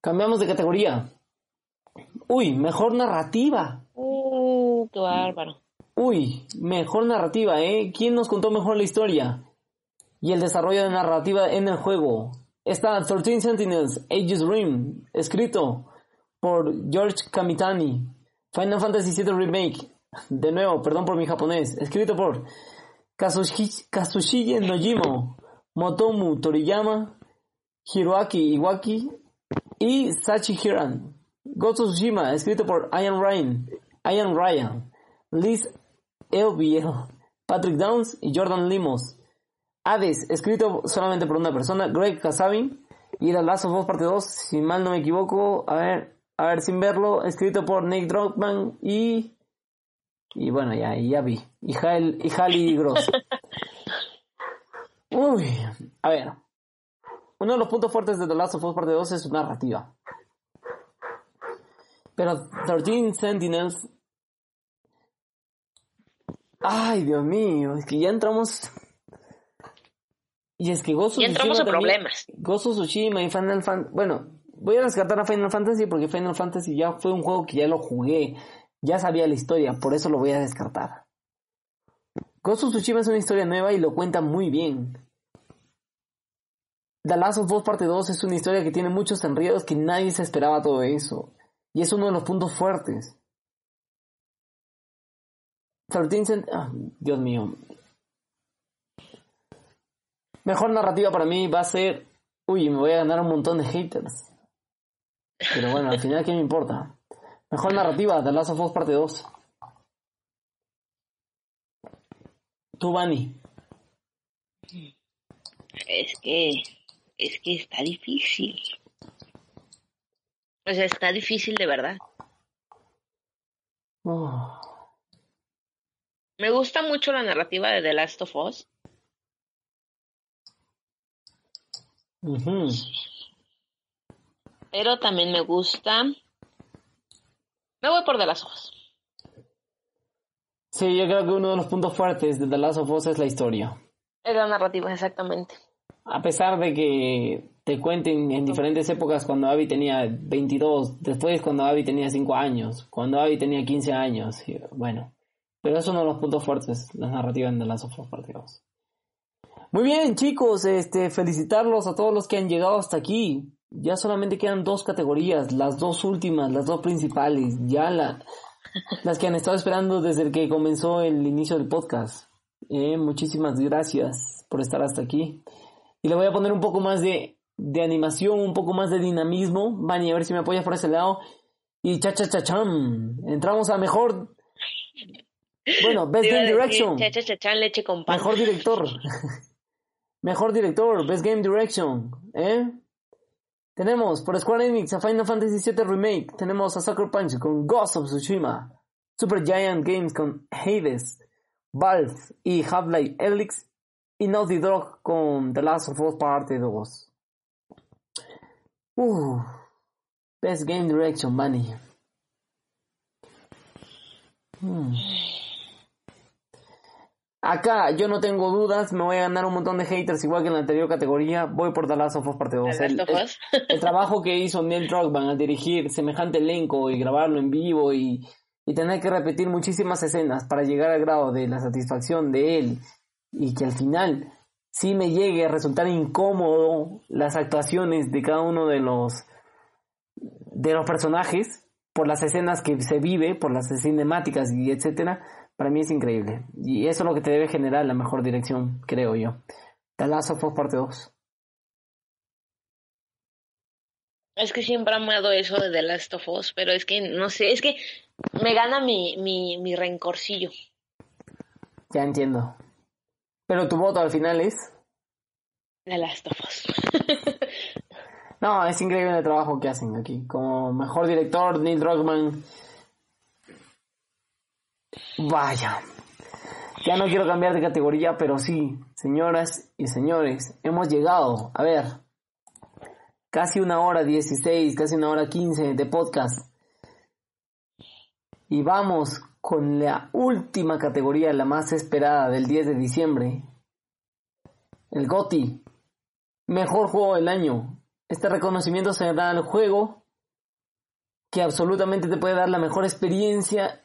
Cambiamos de categoría. Uy, mejor narrativa. Uh, qué bárbaro. Uy, mejor narrativa, ¿eh? ¿Quién nos contó mejor la historia? Y el desarrollo de narrativa en el juego. Está 13 Sentinels, Aegis Rim, escrito por George Kamitani. Final Fantasy VII Remake, de nuevo, perdón por mi japonés, escrito por Kazushi- Kazushige Nojimo, Motomu Toriyama, Hiroaki Iwaki y Sachi Hiran. Ghost of Tsushima, escrito por Ian Ryan, Ian Ryan, Liz Elviel, Patrick Downs y Jordan Limos. Hades, escrito solamente por una persona, Greg Kasavin. Y The Last of Us Parte 2, si mal no me equivoco, a ver, a ver, sin verlo, escrito por Nick Druckmann y... Y bueno, ya, ya vi. Y, Hal, y Halley Gross. Uy, a ver. Uno de los puntos fuertes de The Last of Us Parte 2 es su narrativa. Pero 13 Sentinels... Ay, Dios mío, es que ya entramos... Y es que of Ya entramos Tsushima problemas. Of Tsushima y Final Fantasy... Bueno, voy a rescatar a Final Fantasy porque Final Fantasy ya fue un juego que ya lo jugué. Ya sabía la historia, por eso lo voy a descartar. Ghost of Tsushima es una historia nueva y lo cuenta muy bien. The Last of Us Parte 2 es una historia que tiene muchos enredos que nadie se esperaba todo eso. Y es uno de los puntos fuertes. 13 Cent... ah, Dios mío. Mejor narrativa para mí va a ser... Uy, me voy a ganar un montón de haters. Pero bueno, al final, ¿qué me importa? Mejor narrativa, The Last of Us Parte 2. Tú, Bani. Es que, es que está difícil. O sea, está difícil de verdad. Oh. Me gusta mucho la narrativa de The Last of Us. Pero también me gusta. Me voy por The Last of Us. Sí, yo creo que uno de los puntos fuertes de The Last of Us es la historia. Es la narrativa, exactamente. A pesar de que te cuenten en diferentes épocas cuando Abby tenía 22, después cuando Abby tenía 5 años, cuando Abby tenía 15 años, y bueno. Pero es uno de los puntos fuertes, la narrativa en The Last of 2. Muy bien, chicos, este, felicitarlos a todos los que han llegado hasta aquí. Ya solamente quedan dos categorías, las dos últimas, las dos principales, ya la, las que han estado esperando desde que comenzó el inicio del podcast. Eh, muchísimas gracias por estar hasta aquí. Y le voy a poner un poco más de, de animación, un poco más de dinamismo. Vani, a ver si me apoyas por ese lado. Y cha cha cha cham. Entramos a mejor. Bueno, Best Game Direction. cha, cha, cha, cha, leche con pan. Mejor director. Mejor director, Best Game Direction. ¿Eh? Tenemos por Square Enix a Final Fantasy VII Remake. Tenemos a Sucker Punch con Ghost of Tsushima. Super Giant Games con Hades. Valve y Half-Life Alyx. Y Naughty Dog con The Last of Us Parte 2. Uh, Best Game Direction, Bunny. Hmm. Acá yo no tengo dudas, me voy a ganar un montón de haters igual que en la anterior categoría. Voy por The Last of Us Parte 2. The El, el trabajo que hizo Neil Druckmann al dirigir semejante elenco y grabarlo en vivo y, y tener que repetir muchísimas escenas para llegar al grado de la satisfacción de él y que al final sí me llegue a resultar incómodo las actuaciones de cada uno de los de los personajes por las escenas que se vive, por las cinemáticas y etcétera, para mí es increíble. Y eso es lo que te debe generar la mejor dirección, creo yo. The Last of Us parte 2. Es que siempre he amado eso de The Last of Us, pero es que no sé, es que me gana mi, mi, mi rencorcillo. Ya entiendo. Pero tu voto al final es. The Last of Us. No, es increíble el trabajo que hacen aquí. Como mejor director, Neil Druckmann. Vaya. Ya no quiero cambiar de categoría, pero sí, señoras y señores, hemos llegado, a ver, casi una hora 16, casi una hora 15 de podcast. Y vamos con la última categoría, la más esperada del 10 de diciembre. El GOTI. Mejor juego del año. Este reconocimiento se da al juego que absolutamente te puede dar la mejor experiencia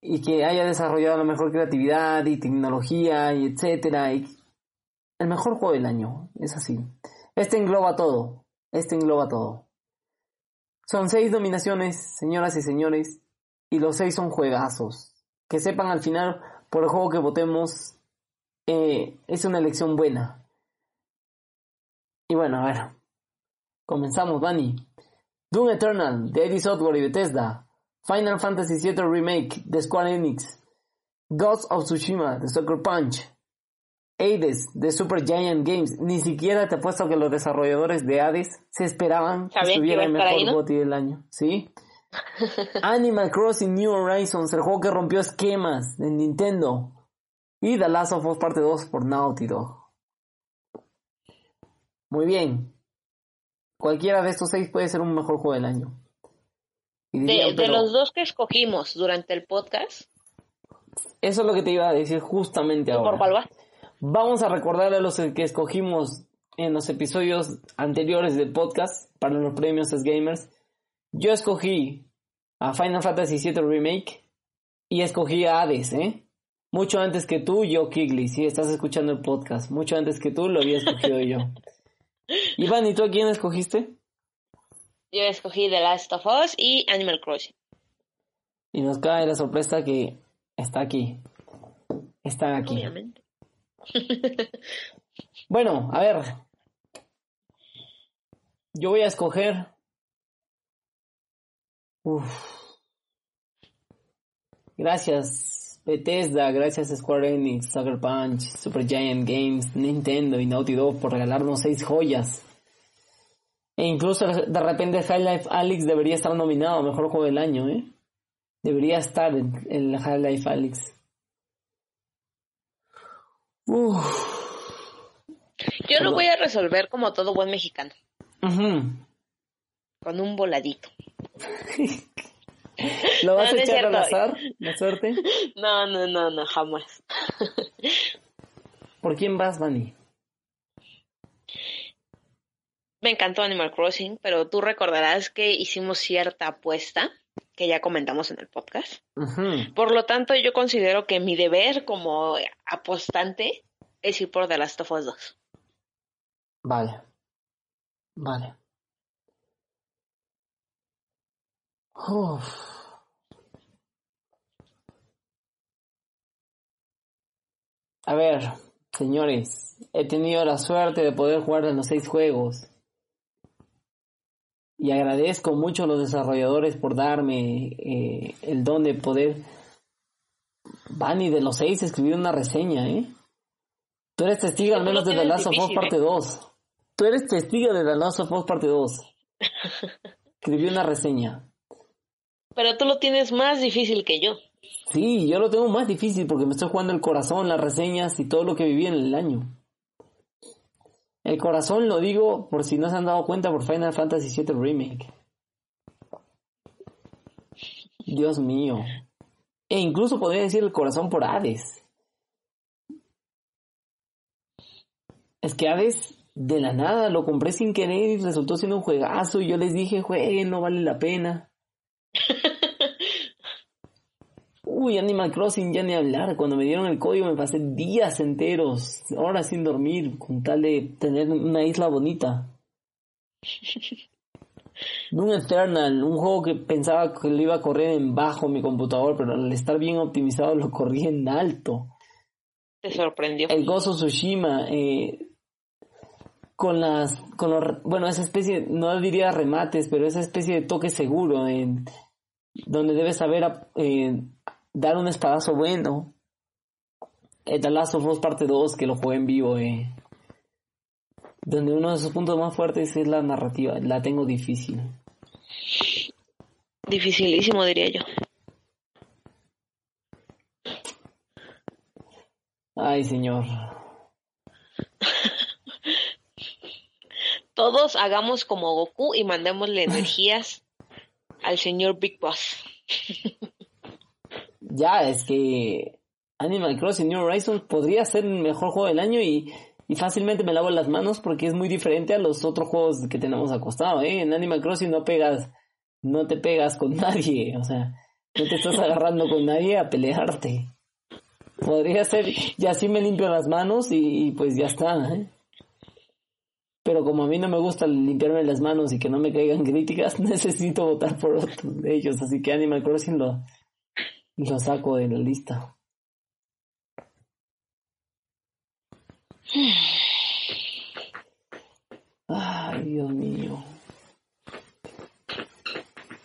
y que haya desarrollado la mejor creatividad y tecnología y etcétera. Y el mejor juego del año, es así. Este engloba todo. Este engloba todo. Son seis nominaciones, señoras y señores, y los seis son juegazos. Que sepan al final, por el juego que votemos, eh, es una elección buena. Y bueno, a ver. Comenzamos, Bunny. Doom Eternal, de ID Software y Bethesda. Final Fantasy VII Remake, de Square Enix. Ghost of Tsushima, de Sucker Punch. Hades, de Super Giant Games. Ni siquiera te apuesto que los desarrolladores de Hades se esperaban que estuviera el mejor ahí, ¿no? GOTY del año. ¿Sí? Animal Crossing New Horizons, el juego que rompió esquemas de Nintendo. Y The Last of Us Parte 2 por Naughty Dog. Muy bien. Cualquiera de estos seis puede ser un mejor juego del año. De, los dos que escogimos durante el podcast, Eso es lo que te iba a decir justamente ¿tú ahora. por cuál vas? Vamos a recordar a los que escogimos en los episodios anteriores del podcast para los premios Gamers. Yo escogí a Final Fantasy VII Remake y escogí a Hades, ¿eh? Mucho antes que tú, yo, Kigley, si estás escuchando el podcast. Mucho antes que tú lo había escogido yo. Iván, ¿y tú a quién escogiste? Yo escogí The Last of Us y Animal Crossing. Y nos cae la sorpresa que está aquí. Están aquí. Obviamente. Bueno, a ver. Yo voy a escoger. Uf. Gracias Bethesda, gracias Square Enix, Sucker Punch, Super Giant Games, Nintendo y Naughty Dog por regalarnos seis joyas. E incluso de repente High Life Alex debería estar nominado a mejor juego del año, ¿eh? Debería estar en, en la Half-Life Alyx. Uf. Yo lo voy a resolver como todo buen mexicano, Ujú. Con un voladito. ¿Lo vas No, a echar al azar? ¿La suerte? No, no, no, no, jamás. ¿Por quién vas, Manny? Me encantó Animal Crossing, pero tú recordarás que hicimos cierta apuesta que ya comentamos en el podcast. Por lo tanto, yo considero que mi deber como apostante es ir por The Last of Us 2. Vale. Vale. Uf. A ver, señores, he tenido la suerte de poder jugar en los seis juegos. Y agradezco mucho a los desarrolladores por darme eh, el don de poder. Vani, de los seis escribir una reseña, ¿eh? Tú eres testigo al menos de The Last of Us parte ¿eh? 2. Tú eres testigo de The Last of Us parte 2. Escribí una reseña. Pero tú lo tienes más difícil que yo. Sí, yo lo tengo más difícil porque me estoy jugando el corazón, las reseñas y todo lo que viví en el año. El corazón lo digo por si no se han dado cuenta por Final Fantasy VII Remake. Dios mío. E incluso podría decir el corazón por Hades. Es que Hades de la nada lo compré sin querer y resultó siendo un juegazo y yo les dije, jueguen, no vale la pena. Uy, Animal Crossing ya ni hablar. Cuando me dieron el código me pasé días enteros, horas sin dormir, con tal de tener una isla bonita. Doom Eternal, un juego que pensaba que lo iba a correr en bajo mi computador, pero al estar bien optimizado lo corrí en alto. Te sorprendió. El Gozo Tsushima, eh, con las, con los, bueno, esa especie, no diría remates, pero esa especie de toque seguro, en, donde debes saber eh, dar un espadazo bueno. El The Last of Us parte 2, que lo jugué en vivo, eh, donde uno de sus puntos más fuertes es la narrativa, la tengo difícil. Dificilísimo, diría yo. Ay, señor. Todos hagamos como Goku y mandémosle energías al señor Big Boss. Ya, es que Animal Crossing New Horizons podría ser el mejor juego del año y, y fácilmente me lavo las manos porque es muy diferente a los otros juegos que tenemos acostado, ¿eh? En Animal Crossing no pegas, no te pegas con nadie, o sea, no te estás agarrando con nadie a pelearte. Podría ser, y así me limpio las manos y, y pues ya está, ¿eh? Pero como a mí no me gusta limpiarme las manos y que no me caigan críticas, necesito votar por otro de ellos, así que Animal Crossing lo, lo saco de la lista. Ay, Dios mío.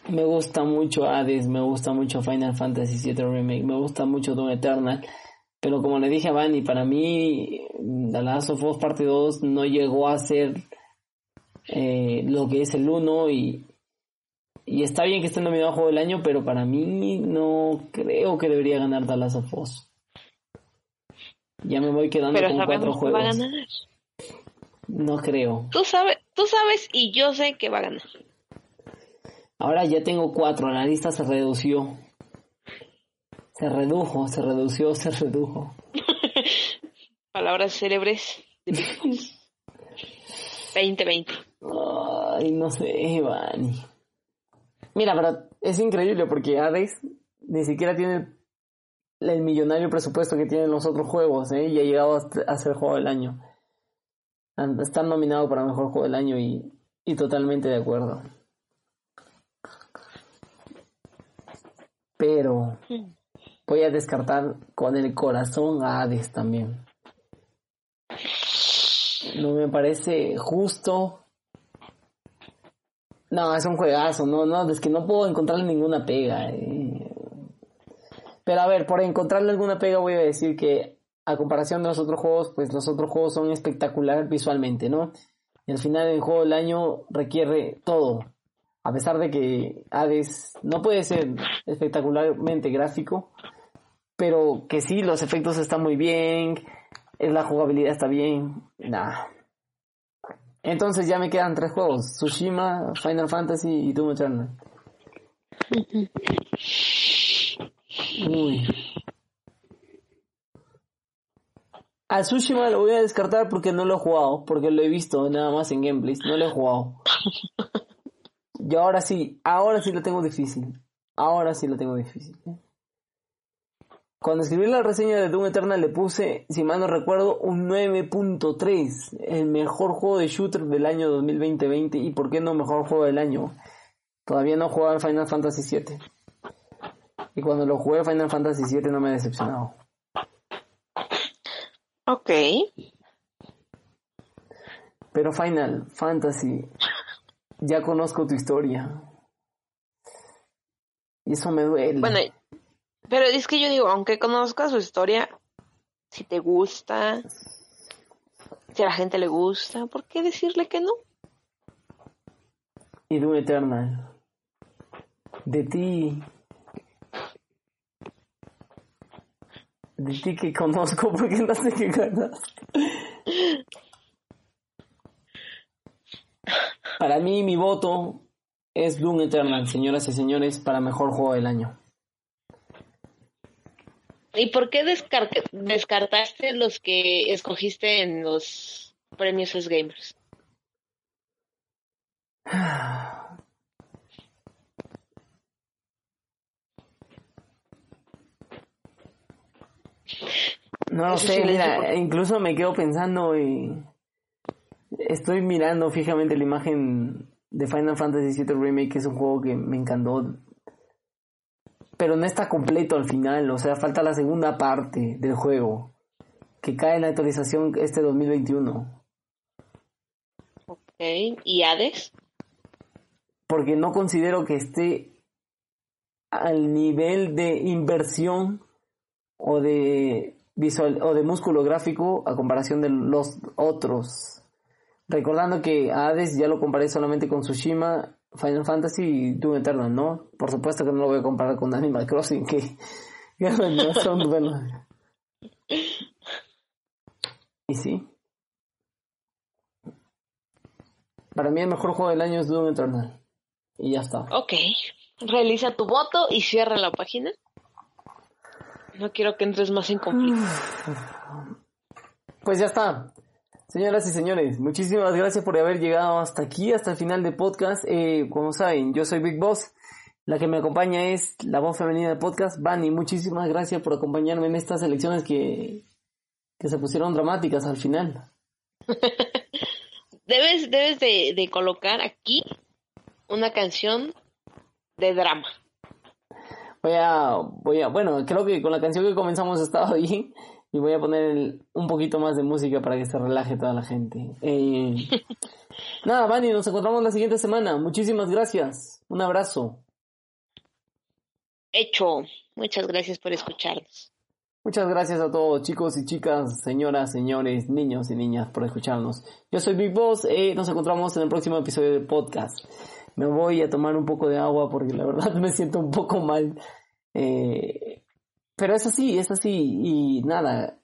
Me gusta mucho Hades, me gusta mucho Final Fantasy VII Remake, me gusta mucho Doom Eternal. Pero como le dije a Vani, para mí The Last of Us Parte 2 no llegó a ser eh, lo que es el 1 y, y está bien que esté nominado a Juego del Año, pero para mí no creo que debería ganar The Last of Us. Ya me voy quedando Pero con cuatro va a juegos. ganar. No creo. Tú sabes, tú sabes y yo sé que va a ganar. Ahora ya tengo cuatro, la lista se redució. Se redujo, se redució, se redujo. Palabras célebres de Big Boss. 2020. Ay, no sé, Vani. Mira, pero es increíble porque Hades ni siquiera tiene el, millonario presupuesto que tienen los otros juegos, ¿eh? Y ha llegado a, ser juego del año. Está nominado para mejor juego del año y, y totalmente de acuerdo. Pero voy a descartar con el corazón a Hades también. No me parece justo. No, es un juegazo, no, no, es que no puedo encontrarle ninguna pega. eh. Pero a ver, por encontrarle alguna pega voy a decir que a comparación de los otros juegos, pues los otros juegos son espectaculares visualmente, ¿no? Y al final el juego del año requiere todo. A pesar de que Hades no puede ser espectacularmente gráfico, pero que sí, los efectos están muy bien, la jugabilidad está bien, nada. Entonces ya me quedan tres juegos, Tsushima, Final Fantasy y Doom Eternal. Uy. A Tsushima lo voy a descartar porque no lo he jugado, porque lo he visto nada más en gameplays, no lo he jugado. Y ahora sí, ahora sí lo tengo difícil. Ahora sí lo tengo difícil. ¿eh? Cuando escribí la reseña de Doom Eternal le puse, si mal no recuerdo, un 9.3, el mejor juego de shooter del año 2020 y por qué no mejor juego del año. Todavía no jugaba el Final Fantasy VII. Y cuando lo jugué Final Fantasy VII no me ha decepcionado. Ok. Pero Final Fantasy, ya conozco tu historia. Y eso me duele. Bueno, pero es que yo digo, aunque conozcas su historia, si te gusta, si a la gente le gusta, ¿por qué decirle que no? Y Doom Eternal. De ti. De ti que conozco porque no sé qué ganas. Para mí, mi voto es Doom Eternal, señoras y señores, para mejor juego del año. ¿Y por qué descar- descartaste los que escogiste en los premios S Gamers? No lo sé, mira, incluso me quedo pensando y estoy mirando fijamente la imagen de Final Fantasy VII Remake, que es un juego que me encantó, pero no está completo al final, o sea, falta la segunda parte del juego, que cae en la actualización este 2021, Ok. ¿Y Hades? porque no considero que esté al nivel de inversión o de visual o de músculo gráfico a comparación de los otros. Recordando que Hades ya lo comparé solamente con Tsushima, Final Fantasy y Doom Eternal, ¿no? Por supuesto que no lo voy a comparar con Animal Crossing, que, que no son buenos. Y sí. Para mí el mejor juego del año es Doom Eternal. Y ya está. Ok. Realiza tu voto y cierra la página. No quiero que entres más en conflicto. Pues ya está. Señoras y señores, muchísimas gracias por haber llegado hasta aquí, hasta el final del podcast. Eh, como saben, yo soy Big Boss. La que me acompaña es la voz femenina del podcast, Vani. Muchísimas gracias por acompañarme en estas elecciones que, que se pusieron dramáticas al final. Debes, debes de, de colocar aquí una canción de drama. Voy a, voy a, bueno, creo que con la canción que comenzamos estaba bien y voy a poner el- un poquito más de música para que se relaje toda la gente. Eh, nada, Vani, nos encontramos la siguiente semana. Muchísimas gracias. Un abrazo. Hecho. Muchas gracias por escucharnos. Muchas gracias a todos, chicos y chicas, señoras, señores, niños y niñas, por escucharnos. Yo soy Big Boss, eh, nos encontramos en el próximo episodio del podcast. Me voy a tomar un poco de agua porque la verdad me siento un poco mal. Eh, pero es así, es así. Y nada,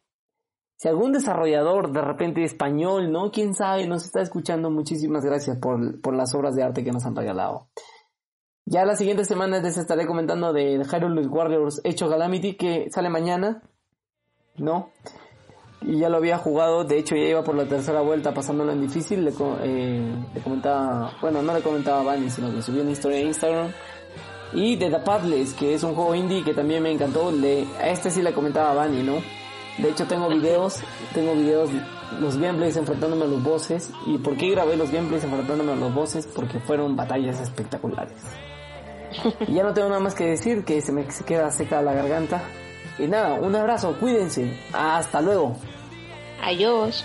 si algún desarrollador de repente español, ¿no? Quién sabe, nos está escuchando, muchísimas gracias por, por las obras de arte que nos han regalado. Ya la siguiente semana les estaré comentando de Hyrule Warriors Hecho Calamity que sale mañana, ¿no? Y ya lo había jugado, de hecho ya iba por la tercera vuelta pasándolo en difícil, le, eh, le comentaba, bueno, no le comentaba a Bunny, sino que subí una historia en Instagram. Y The Pathless, que es un juego indie que también me encantó, le, a este sí le comentaba a ¿no? De hecho tengo videos, tengo videos, los gameplays enfrentándome a los bosses. ¿Y por qué grabé los gameplays enfrentándome a los bosses? Porque fueron batallas espectaculares. Y ya no tengo nada más que decir, que se me queda seca la garganta. Y nada, un abrazo, cuídense. Hasta luego. Adiós.